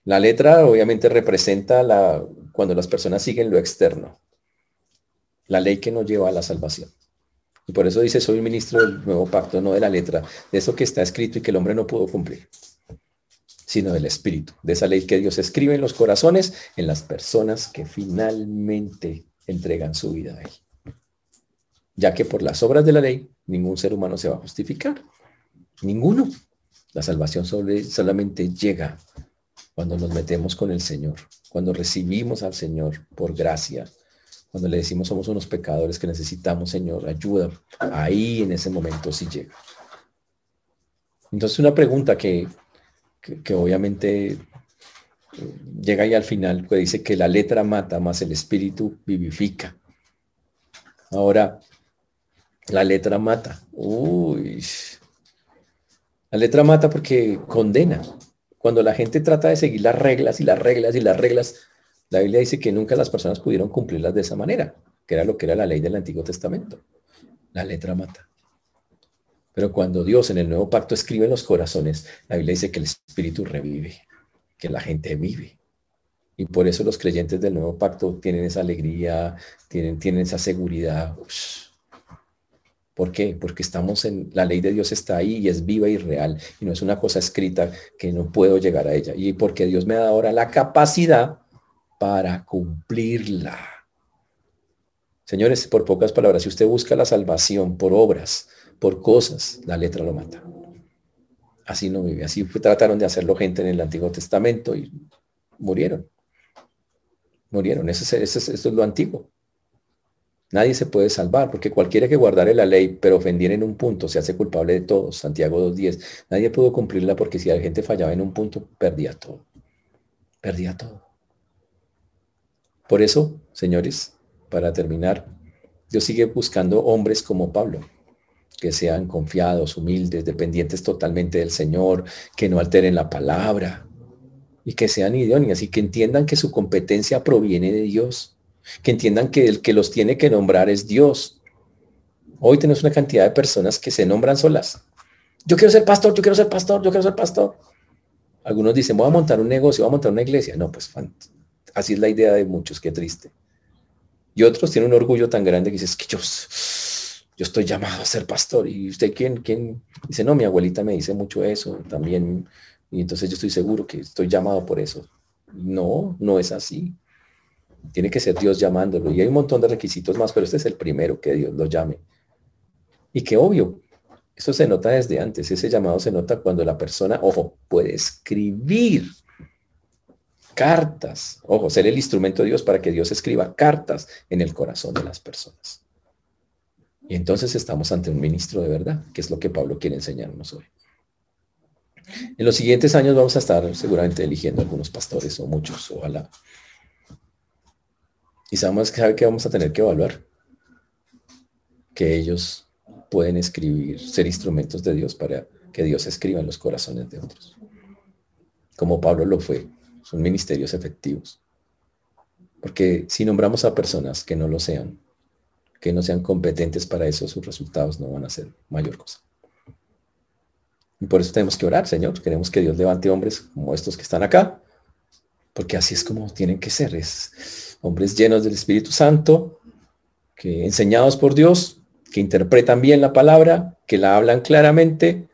A: La letra obviamente representa la, cuando las personas siguen lo externo, la ley que nos lleva a la salvación. Y por eso dice, soy ministro del nuevo pacto, no de la letra, de eso que está escrito y que el hombre no pudo cumplir, sino del espíritu, de esa ley que Dios escribe en los corazones, en las personas que finalmente entregan su vida ahí. Ya que por las obras de la ley, ningún ser humano se va a justificar. Ninguno. La salvación solamente llega cuando nos metemos con el Señor, cuando recibimos al Señor por gracia, cuando le decimos somos unos pecadores que necesitamos, Señor, ayuda. Ahí en ese momento sí llega. Entonces una pregunta que, que, obviamente eh, llega ahí al final, que dice que la letra mata, más el espíritu vivifica. Ahora, la letra mata. Uy. La letra mata porque condena. Cuando la gente trata de seguir las reglas y las reglas y las reglas, la Biblia dice que nunca las personas pudieron cumplirlas de esa manera, que era lo que era la ley del Antiguo Testamento. La letra mata. Pero cuando Dios en el nuevo pacto escribe en los corazones, la Biblia dice que el Espíritu revive, que la gente vive. Y por eso los creyentes del nuevo pacto tienen esa alegría, tienen, tienen esa seguridad. ¿Por qué? Porque estamos en, la ley de Dios está ahí y es viva y real y no es una cosa escrita que no puedo llegar a ella. Y porque Dios me da ahora la capacidad para cumplirla. Señores, por pocas palabras, si usted busca la salvación por obras, por cosas, la letra lo mata. Así no vive. Así trataron de hacerlo gente en el Antiguo Testamento y murieron. Murieron. Eso es, es lo antiguo. Nadie se puede salvar, porque cualquiera que guardare la ley, pero ofendiera en un punto, se hace culpable de todo. Santiago 2.10. Nadie pudo cumplirla porque si la gente fallaba en un punto, perdía todo. Perdía todo. Por eso, señores, para terminar, Dios sigue buscando hombres como Pablo, que sean confiados, humildes, dependientes totalmente del Señor, que no alteren la palabra y que sean idóneas y que entiendan que su competencia proviene de Dios, que entiendan que el que los tiene que nombrar es Dios. Hoy tenemos una cantidad de personas que se nombran solas. Yo quiero ser pastor, yo quiero ser pastor, yo quiero ser pastor. Algunos dicen, voy a montar un negocio, voy a montar una iglesia. No, pues Así es la idea de muchos, qué triste. Y otros tienen un orgullo tan grande que dices que yo, yo estoy llamado a ser pastor. ¿Y usted quién? quién? Dice, no, mi abuelita me dice mucho eso también. Y entonces yo estoy seguro que estoy llamado por eso. No, no es así. Tiene que ser Dios llamándolo. Y hay un montón de requisitos más, pero este es el primero que Dios lo llame. Y que obvio, eso se nota desde antes. Ese llamado se nota cuando la persona, ojo, puede escribir cartas. Ojo, ser el instrumento de Dios para que Dios escriba cartas en el corazón de las personas. Y entonces estamos ante un ministro de verdad, que es lo que Pablo quiere enseñarnos hoy. En los siguientes años vamos a estar seguramente eligiendo algunos pastores o muchos, ojalá. Y sabemos que, vamos a tener que evaluar que ellos pueden escribir, ser instrumentos de Dios para que Dios escriba en los corazones de otros. Como Pablo lo fue son ministerios efectivos. Porque si nombramos a personas que no lo sean, que no sean competentes para eso, sus resultados no van a ser mayor cosa. Y por eso tenemos que orar, Señor. Queremos que Dios levante hombres como estos que están acá, porque así es como tienen que ser. Es hombres llenos del Espíritu Santo, que enseñados por Dios, que interpretan bien la palabra, que la hablan claramente,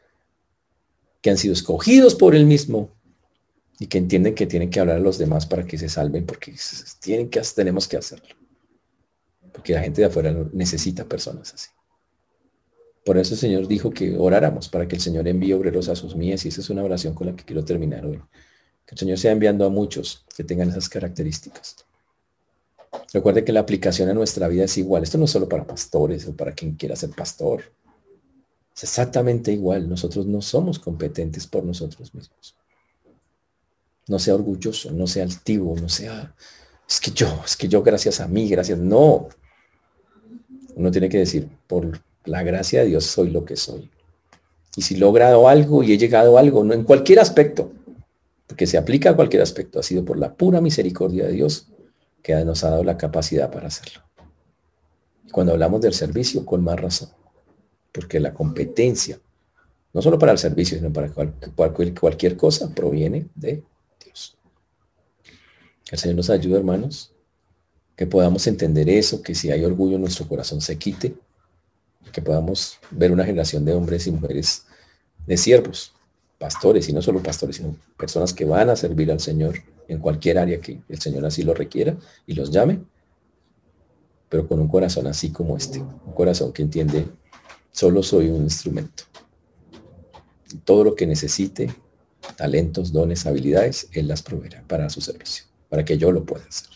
A: que han sido escogidos por Él mismo y que entienden que tienen que hablar a los demás para que se salven, porque tienen que, tenemos que hacerlo. Porque la gente de afuera necesita personas así. Por eso el Señor dijo que oráramos para que el Señor envíe obreros a sus mías y esa es una oración con la que quiero terminar hoy. Que el Señor sea enviando a muchos que tengan esas características. Recuerde que la aplicación a nuestra vida es igual. Esto no es solo para pastores o para quien quiera ser pastor. Es exactamente igual. Nosotros no somos competentes por nosotros mismos. No sea orgulloso, no sea altivo, no sea, es que yo, es que yo gracias a mí, gracias. No. Uno tiene que decir, por la gracia de Dios soy lo que soy. Y si he logrado algo y he llegado a algo, no en cualquier aspecto, porque se aplica a cualquier aspecto, ha sido por la pura misericordia de Dios que nos ha dado la capacidad para hacerlo. Y cuando hablamos del servicio, con más razón, porque la competencia, no solo para el servicio, sino para cualquier, cosa, proviene de. El Señor nos ayude, hermanos, que podamos entender eso, que si hay orgullo nuestro corazón se quite, que podamos ver una generación de hombres y mujeres de siervos, pastores, y no solo pastores, sino personas que van a servir al Señor en cualquier área que el Señor así lo requiera y los llame, pero con un corazón así como este, un corazón que entiende, solo soy un instrumento. Todo lo que necesite, talentos, dones, habilidades, Él las proveerá para su servicio, para que yo lo pueda hacer.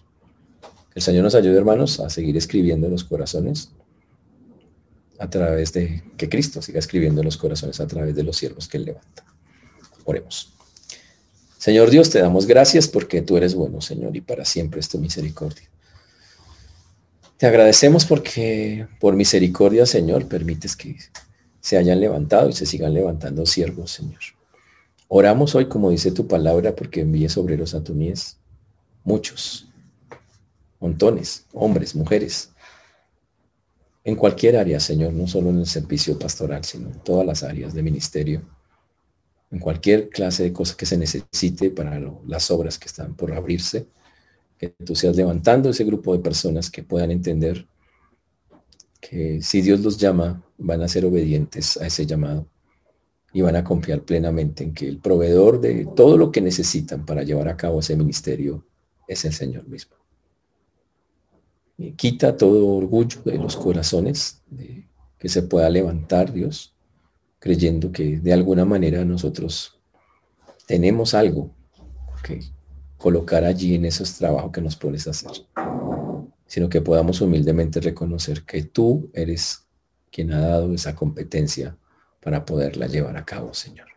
A: El Señor nos ayude, hermanos, a seguir escribiendo en los corazones a través de que Cristo siga escribiendo en los corazones a través de los siervos que Él levanta. Oremos. Señor Dios, te damos gracias porque tú eres bueno, Señor, y para siempre es tu misericordia. Te agradecemos porque por misericordia, Señor, permites que se hayan levantado y se sigan levantando siervos, Señor. Oramos hoy, como dice tu palabra, porque envíes obreros a tu mies, muchos, montones, hombres, mujeres, en cualquier área, Señor, no solo en el servicio pastoral, sino en todas las áreas de ministerio, en cualquier clase de cosa que se necesite para las obras que están por abrirse, que tú seas levantando ese grupo de personas que puedan entender que si Dios los llama, van a ser obedientes a ese llamado y van a confiar plenamente en que el proveedor de todo lo que necesitan para llevar a cabo ese ministerio es el Señor mismo quita todo orgullo de los corazones, que se pueda levantar Dios, creyendo que de alguna manera nosotros tenemos algo que colocar allí en esos trabajos que nos pones a hacer, sino que podamos humildemente reconocer que tú eres quien ha dado esa competencia para poderla llevar a cabo, Señor.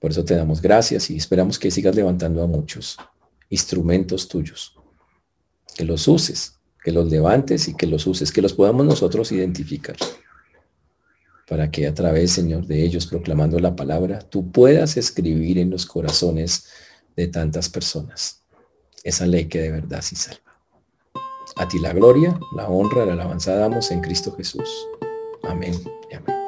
A: Por eso te damos gracias y esperamos que sigas levantando a muchos instrumentos tuyos, que los uses que los levantes y que los uses, que los podamos nosotros identificar, para que a través, Señor, de ellos proclamando la palabra, tú puedas escribir en los corazones de tantas personas esa ley que de verdad sí salva. A ti la gloria, la honra, la alabanza damos en Cristo Jesús. Amén y amén.